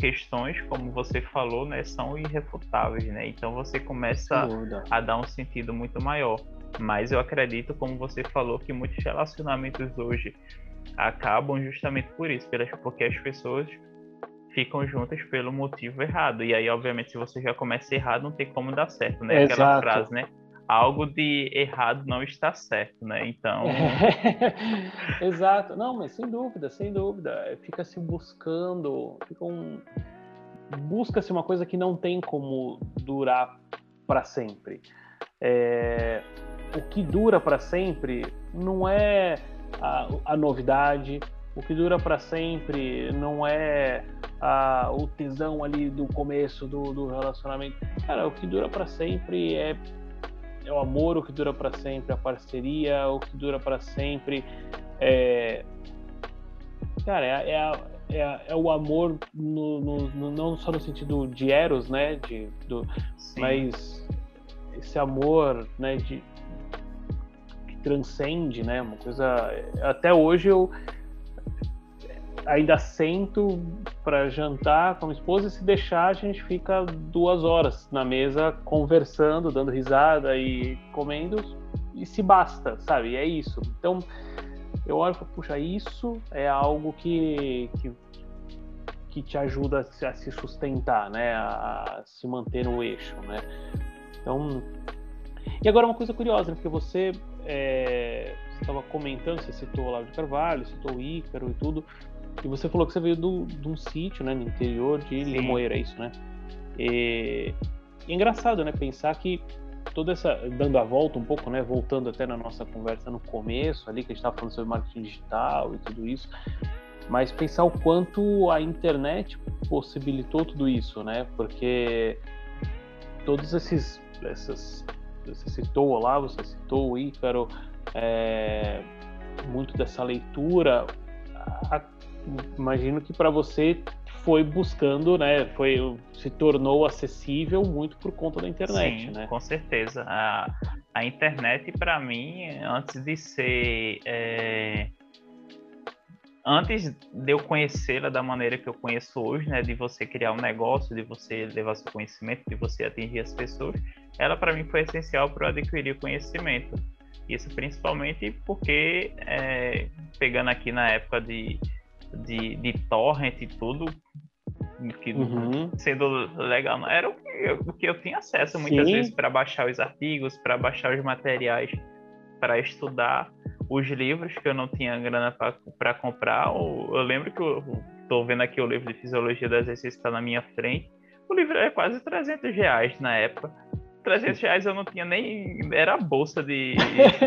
questões, como você falou, né, são irrefutáveis, né? Então você começa a dar um sentido muito maior. Mas eu acredito, como você falou, que muitos relacionamentos hoje acabam justamente por isso, porque as pessoas ficam juntas pelo motivo errado. E aí, obviamente, se você já começa errado, não tem como dar certo, né? Exato. Aquela frase, né? Algo de errado não está certo, né? Então. É, exato. Não, mas sem dúvida, sem dúvida. Fica se buscando, fica um... busca-se uma coisa que não tem como durar para sempre. É... O que dura para sempre não é a, a novidade, o que dura para sempre não é a, o tesão ali do começo do, do relacionamento. Cara, o que dura para sempre é, é o amor, o que dura para sempre é a parceria, o que dura para sempre é. Cara, é, é, é, é o amor no, no, no, não só no sentido de Eros, né? De, do, mas esse amor, né? De, transcende, né? Uma coisa. Até hoje eu ainda sento para jantar com a minha esposa e se deixar a gente fica duas horas na mesa conversando, dando risada e comendo e se basta, sabe? E é isso. Então eu olho e falo, puxa, isso é algo que, que, que te ajuda a, se sustentar, né? A, a, se manter no eixo, né? Então E agora uma coisa curiosa, né? porque você é, estava comentando, você citou o Olavo de Carvalho, citou o Ícaro e tudo, e você falou que você veio do, de um sítio, né, no interior de Sim. Limoeiro, é isso, né? E é engraçado, né, pensar que toda essa dando a volta um pouco, né, voltando até na nossa conversa no começo ali que a gente estava falando sobre marketing digital e tudo isso, mas pensar o quanto a internet possibilitou tudo isso, né? Porque todos esses essas você citou o Olavo, você citou o Ícaro, é, muito dessa leitura, a, imagino que para você foi buscando, né? Foi se tornou acessível muito por conta da internet, Sim, né? Com certeza. A, a internet para mim, antes de ser é, antes de eu conhecê-la da maneira que eu conheço hoje, né, de você criar um negócio, de você levar seu conhecimento, de você atingir as pessoas, ela para mim foi essencial para eu adquirir conhecimento. Isso principalmente porque, é, pegando aqui na época de, de, de torrent e tudo, que uhum. sendo legal, era o que, eu, o que eu tinha acesso muitas Sim. vezes para baixar os artigos, para baixar os materiais, para estudar os livros que eu não tinha grana para comprar. Eu lembro que eu estou vendo aqui o livro de Fisiologia do Exercício está na minha frente. O livro é quase 300 reais na época. 300 reais eu não tinha nem. Era bolsa de,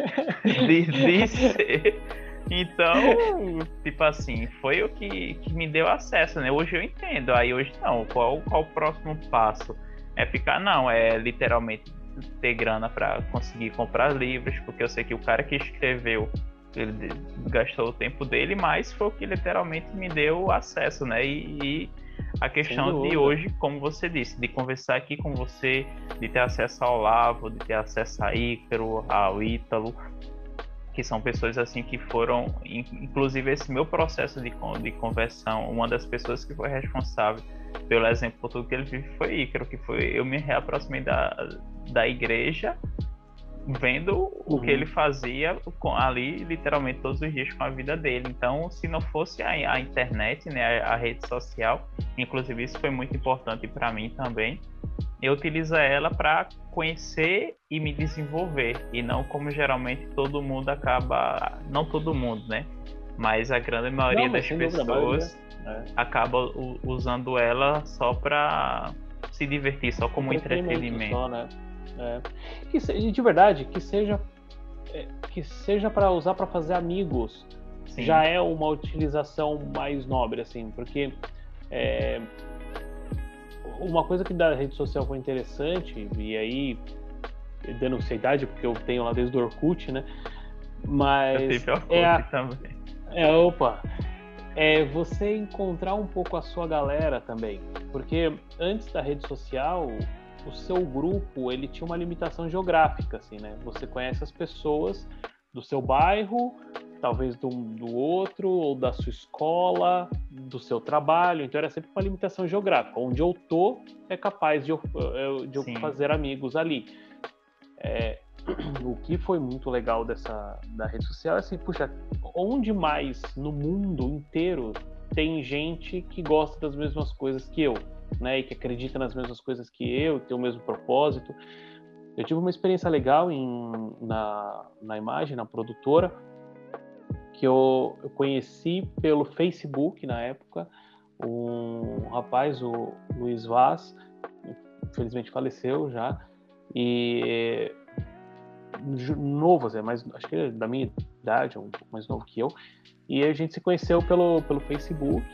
de, de ser. Então, tipo assim, foi o que, que me deu acesso, né? Hoje eu entendo. Aí hoje não. Qual, qual o próximo passo? É ficar, não, é literalmente ter grana para conseguir comprar livros, porque eu sei que o cara que escreveu ele gastou o tempo dele, mas foi o que literalmente me deu acesso, né? E, e a questão de hoje, como você disse, de conversar aqui com você, de ter acesso ao Lavo, de ter acesso a Ícaro, ao Ítalo, que são pessoas assim que foram, inclusive esse meu processo de, de conversão, uma das pessoas que foi responsável pelo exemplo tudo que ele vive foi Ícaro, que foi eu me reaproximei da, da igreja vendo o que uhum. ele fazia ali literalmente todos os dias com a vida dele. Então, se não fosse a, a internet, né, a, a, rede social, inclusive isso foi muito importante para mim também. Eu utilizo ela para conhecer e me desenvolver e não como geralmente todo mundo acaba, não todo mundo, né? Mas a grande maioria não, das pessoas é. acaba usando ela só para se divertir, só como entretenimento. entretenimento. Só, né? É. Que, de verdade, que seja é, que seja para usar para fazer amigos, Sim. já é uma utilização mais nobre, assim, porque é, uma coisa que da rede social foi interessante, e aí denunciei idade, porque eu tenho lá desde o Orkut, né? Mas. Orkut é a, também. É, opa! É você encontrar um pouco a sua galera também. Porque antes da rede social, o seu grupo ele tinha uma limitação geográfica, assim, né? Você conhece as pessoas do seu bairro, talvez do, do outro, ou da sua escola, do seu trabalho. Então era sempre uma limitação geográfica. Onde eu tô é capaz de eu, de eu fazer amigos ali. É, o que foi muito legal dessa da rede social é assim, puxa, onde mais no mundo inteiro tem gente que gosta das mesmas coisas que eu? Né, e que acredita nas mesmas coisas que eu, tem o mesmo propósito. Eu tive uma experiência legal em, na, na imagem, na produtora, que eu, eu conheci pelo Facebook na época, um rapaz, o Luiz Vaz, infelizmente faleceu já, e novo, assim, mas acho que é da minha idade, um pouco mais novo que eu, e a gente se conheceu pelo, pelo Facebook,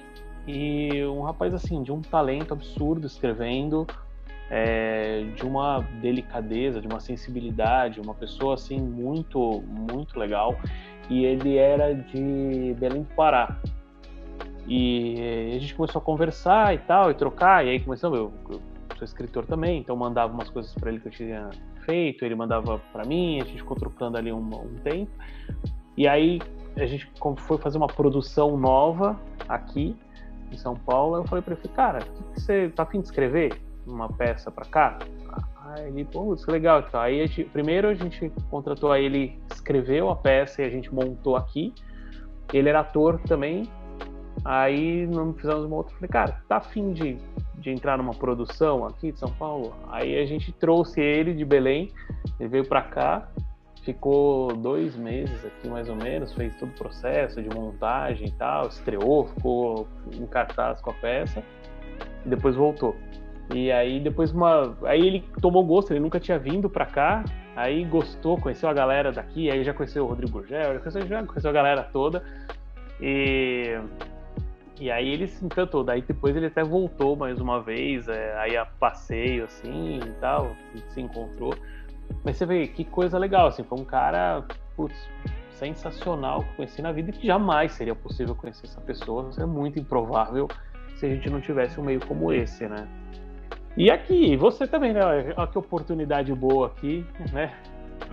e um rapaz assim de um talento absurdo escrevendo é, de uma delicadeza de uma sensibilidade uma pessoa assim muito muito legal. E ele era de Belém do Pará. E a gente começou a conversar e tal e trocar e aí começou eu, eu sou escritor também então mandava umas coisas para ele que eu tinha feito ele mandava para mim a gente ficou trocando ali um, um tempo. E aí a gente foi fazer uma produção nova aqui em São Paulo, eu falei para ele, cara, que, que você tá afim de escrever uma peça para cá? Aí ele, que legal. Então, aí a gente, primeiro a gente contratou, aí ele escreveu a peça e a gente montou aqui. Ele era ator também. Aí não fizemos uma outra. Falei, cara, tá afim de, de entrar numa produção aqui de São Paulo? Aí a gente trouxe ele de Belém Ele veio para cá, ficou dois meses aqui mais ou menos, fez todo o processo de montagem e tal, estreou, ficou em cartaz com a peça e depois voltou. E aí depois uma, aí ele tomou gosto, ele nunca tinha vindo para cá, aí gostou, conheceu a galera daqui, aí já conheceu o Rodrigo Gurgel, já conheceu, já conheceu a galera toda e e aí ele se encantou. Daí depois ele até voltou mais uma vez, é, aí a passeio assim e tal, se encontrou. Mas você vê que coisa legal, assim, foi um cara, putz, sensacional que conheci na vida e que jamais seria possível conhecer essa pessoa. Isso é muito improvável se a gente não tivesse um meio como esse, né? E aqui, você também, né? Olha que oportunidade boa aqui, né?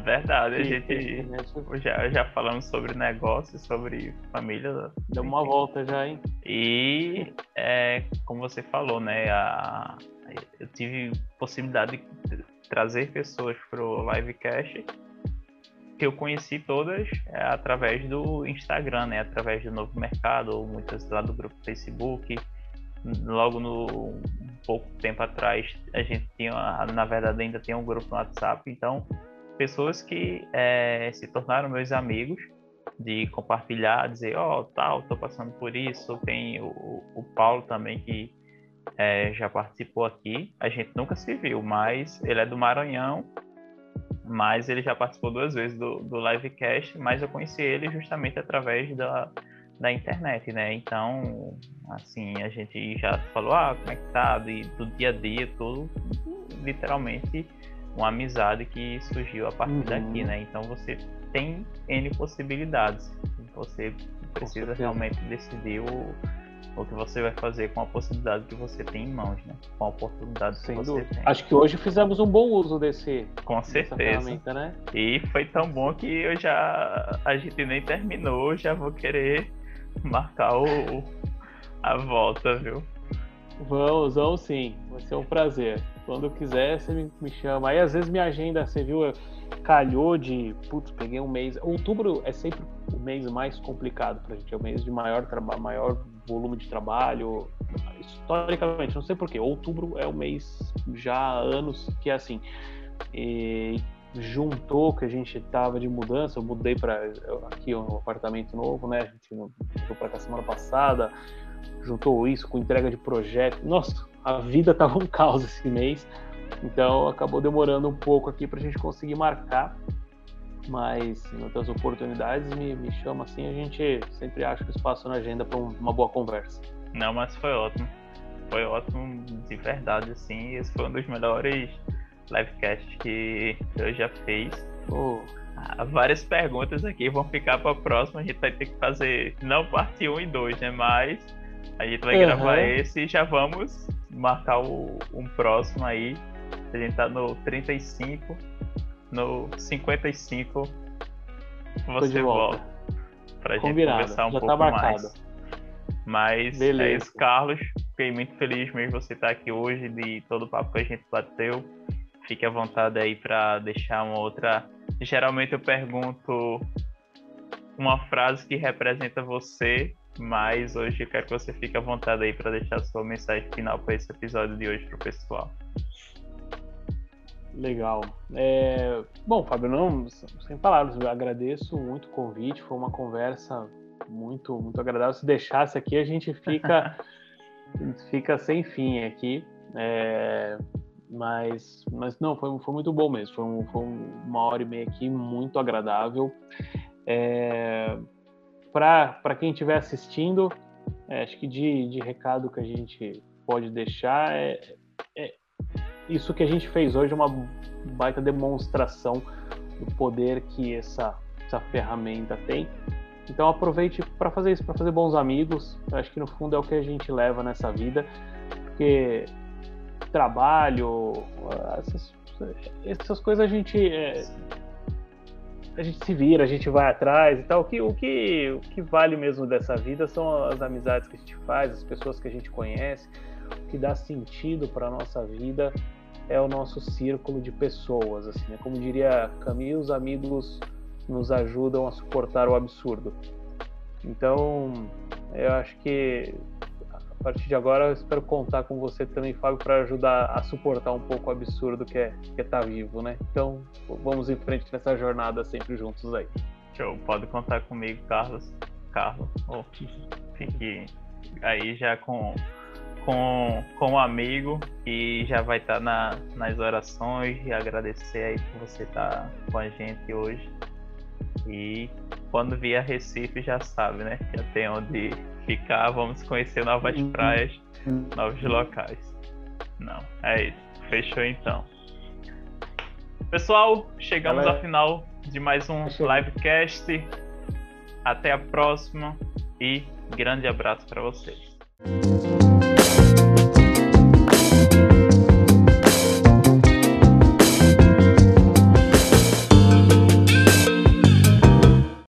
Verdade, a gente né? já, já falamos sobre negócios, sobre família. Deu uma volta já, hein? E é, como você falou, né? A, eu tive possibilidade de trazer pessoas para o livecast que eu conheci todas é, através do Instagram, né? Através do Novo Mercado, ou muitas lá do grupo Facebook. Logo no um pouco tempo atrás, a gente tinha, na verdade, ainda tem um grupo no WhatsApp. Então, pessoas que é, se tornaram meus amigos de compartilhar, dizer, ó, oh, tal, tô passando por isso. Tem o, o Paulo também que é, já participou aqui. A gente nunca se viu, mas ele é do Maranhão, mas ele já participou duas vezes do, do livecast, mas eu conheci ele justamente através da, da internet, né? Então, assim, a gente já falou, ah, como é que tá, do, do dia a dia, tudo, literalmente uma amizade que surgiu a partir uhum. daqui, né? Então você tem N possibilidades. Você precisa realmente decidir o, o que você vai fazer com a possibilidade que você tem em mãos, né? Com a oportunidade Sem que você dúvida. tem. Acho que hoje fizemos um bom uso desse. Com certeza. Né? E foi tão bom que eu já a gente nem terminou, já vou querer marcar o a volta, viu? Vamos, vamos sim. Vai ser um prazer. Quando quiser, você me, me chama. Aí às vezes minha agenda, você viu, calhou de. Putz, peguei um mês. Outubro é sempre o mês mais complicado pra gente. É o mês de maior trabalho, maior volume de trabalho. Historicamente, não sei porquê. Outubro é o mês já há anos que é assim. E juntou que a gente tava de mudança, eu mudei para aqui um apartamento novo, né? A gente foi para cá semana passada, juntou isso com entrega de projeto. Nossa, a vida estava um caos esse mês, então acabou demorando um pouco aqui para a gente conseguir marcar. Mas em outras oportunidades me, me chama assim, a gente sempre acha que espaço na agenda para uma boa conversa. Não, mas foi ótimo. Foi ótimo de verdade, assim. Esse foi um dos melhores livecasts que eu já fiz. Oh. Várias perguntas aqui vão ficar para a próxima. A gente vai ter que fazer, não parte 1 e 2, né? Mas a gente vai uhum. gravar esse e já vamos marcar o, um próximo aí. A gente tá no 35, no 55 você volta. Pra Combinado. gente conversar um já tá pouco tá mais. Mas Beleza. é isso, Carlos. Fiquei muito feliz mesmo você estar aqui hoje, de todo o papo que a gente bateu. Fique à vontade aí para deixar uma outra. Geralmente eu pergunto uma frase que representa você mas hoje eu quero que você fique à vontade aí para deixar sua mensagem final para esse episódio de hoje para o pessoal. Legal. É... Bom, Fábio, não, sem palavras, eu agradeço muito o convite, foi uma conversa muito, muito agradável. Se deixasse aqui, a gente fica, fica sem fim aqui. É... Mas, mas não, foi, foi muito bom mesmo. Foi, um, foi uma hora e meia aqui muito agradável. É para quem estiver assistindo, é, acho que de, de recado que a gente pode deixar é, é, isso que a gente fez hoje é uma baita demonstração do poder que essa, essa ferramenta tem. Então aproveite para fazer isso, para fazer bons amigos. acho que no fundo é o que a gente leva nessa vida, porque trabalho, essas, essas coisas a gente é, a gente se vira, a gente vai atrás e tal. O que, o que, o que vale mesmo dessa vida são as amizades que a gente faz, as pessoas que a gente conhece. O que dá sentido para nossa vida é o nosso círculo de pessoas. Assim, né? Como diria Camille, os amigos nos ajudam a suportar o absurdo. Então, eu acho que A partir de agora, eu espero contar com você também, Fábio, para ajudar a suportar um pouco o absurdo que é estar que é tá vivo, né? Então, vamos em frente nessa jornada sempre juntos aí. Show, pode contar comigo, Carlos. Carlos, oh, fique aí já com com, com um amigo que já vai estar tá na, nas orações e agradecer aí por você estar tá com a gente hoje. E quando vier Recife já sabe, né? Já tem onde ficar, vamos conhecer novas uhum. praias, novos locais. Não, é isso. Fechou então. Pessoal, chegamos Galera. ao final de mais um livecast. Até a próxima e grande abraço para vocês.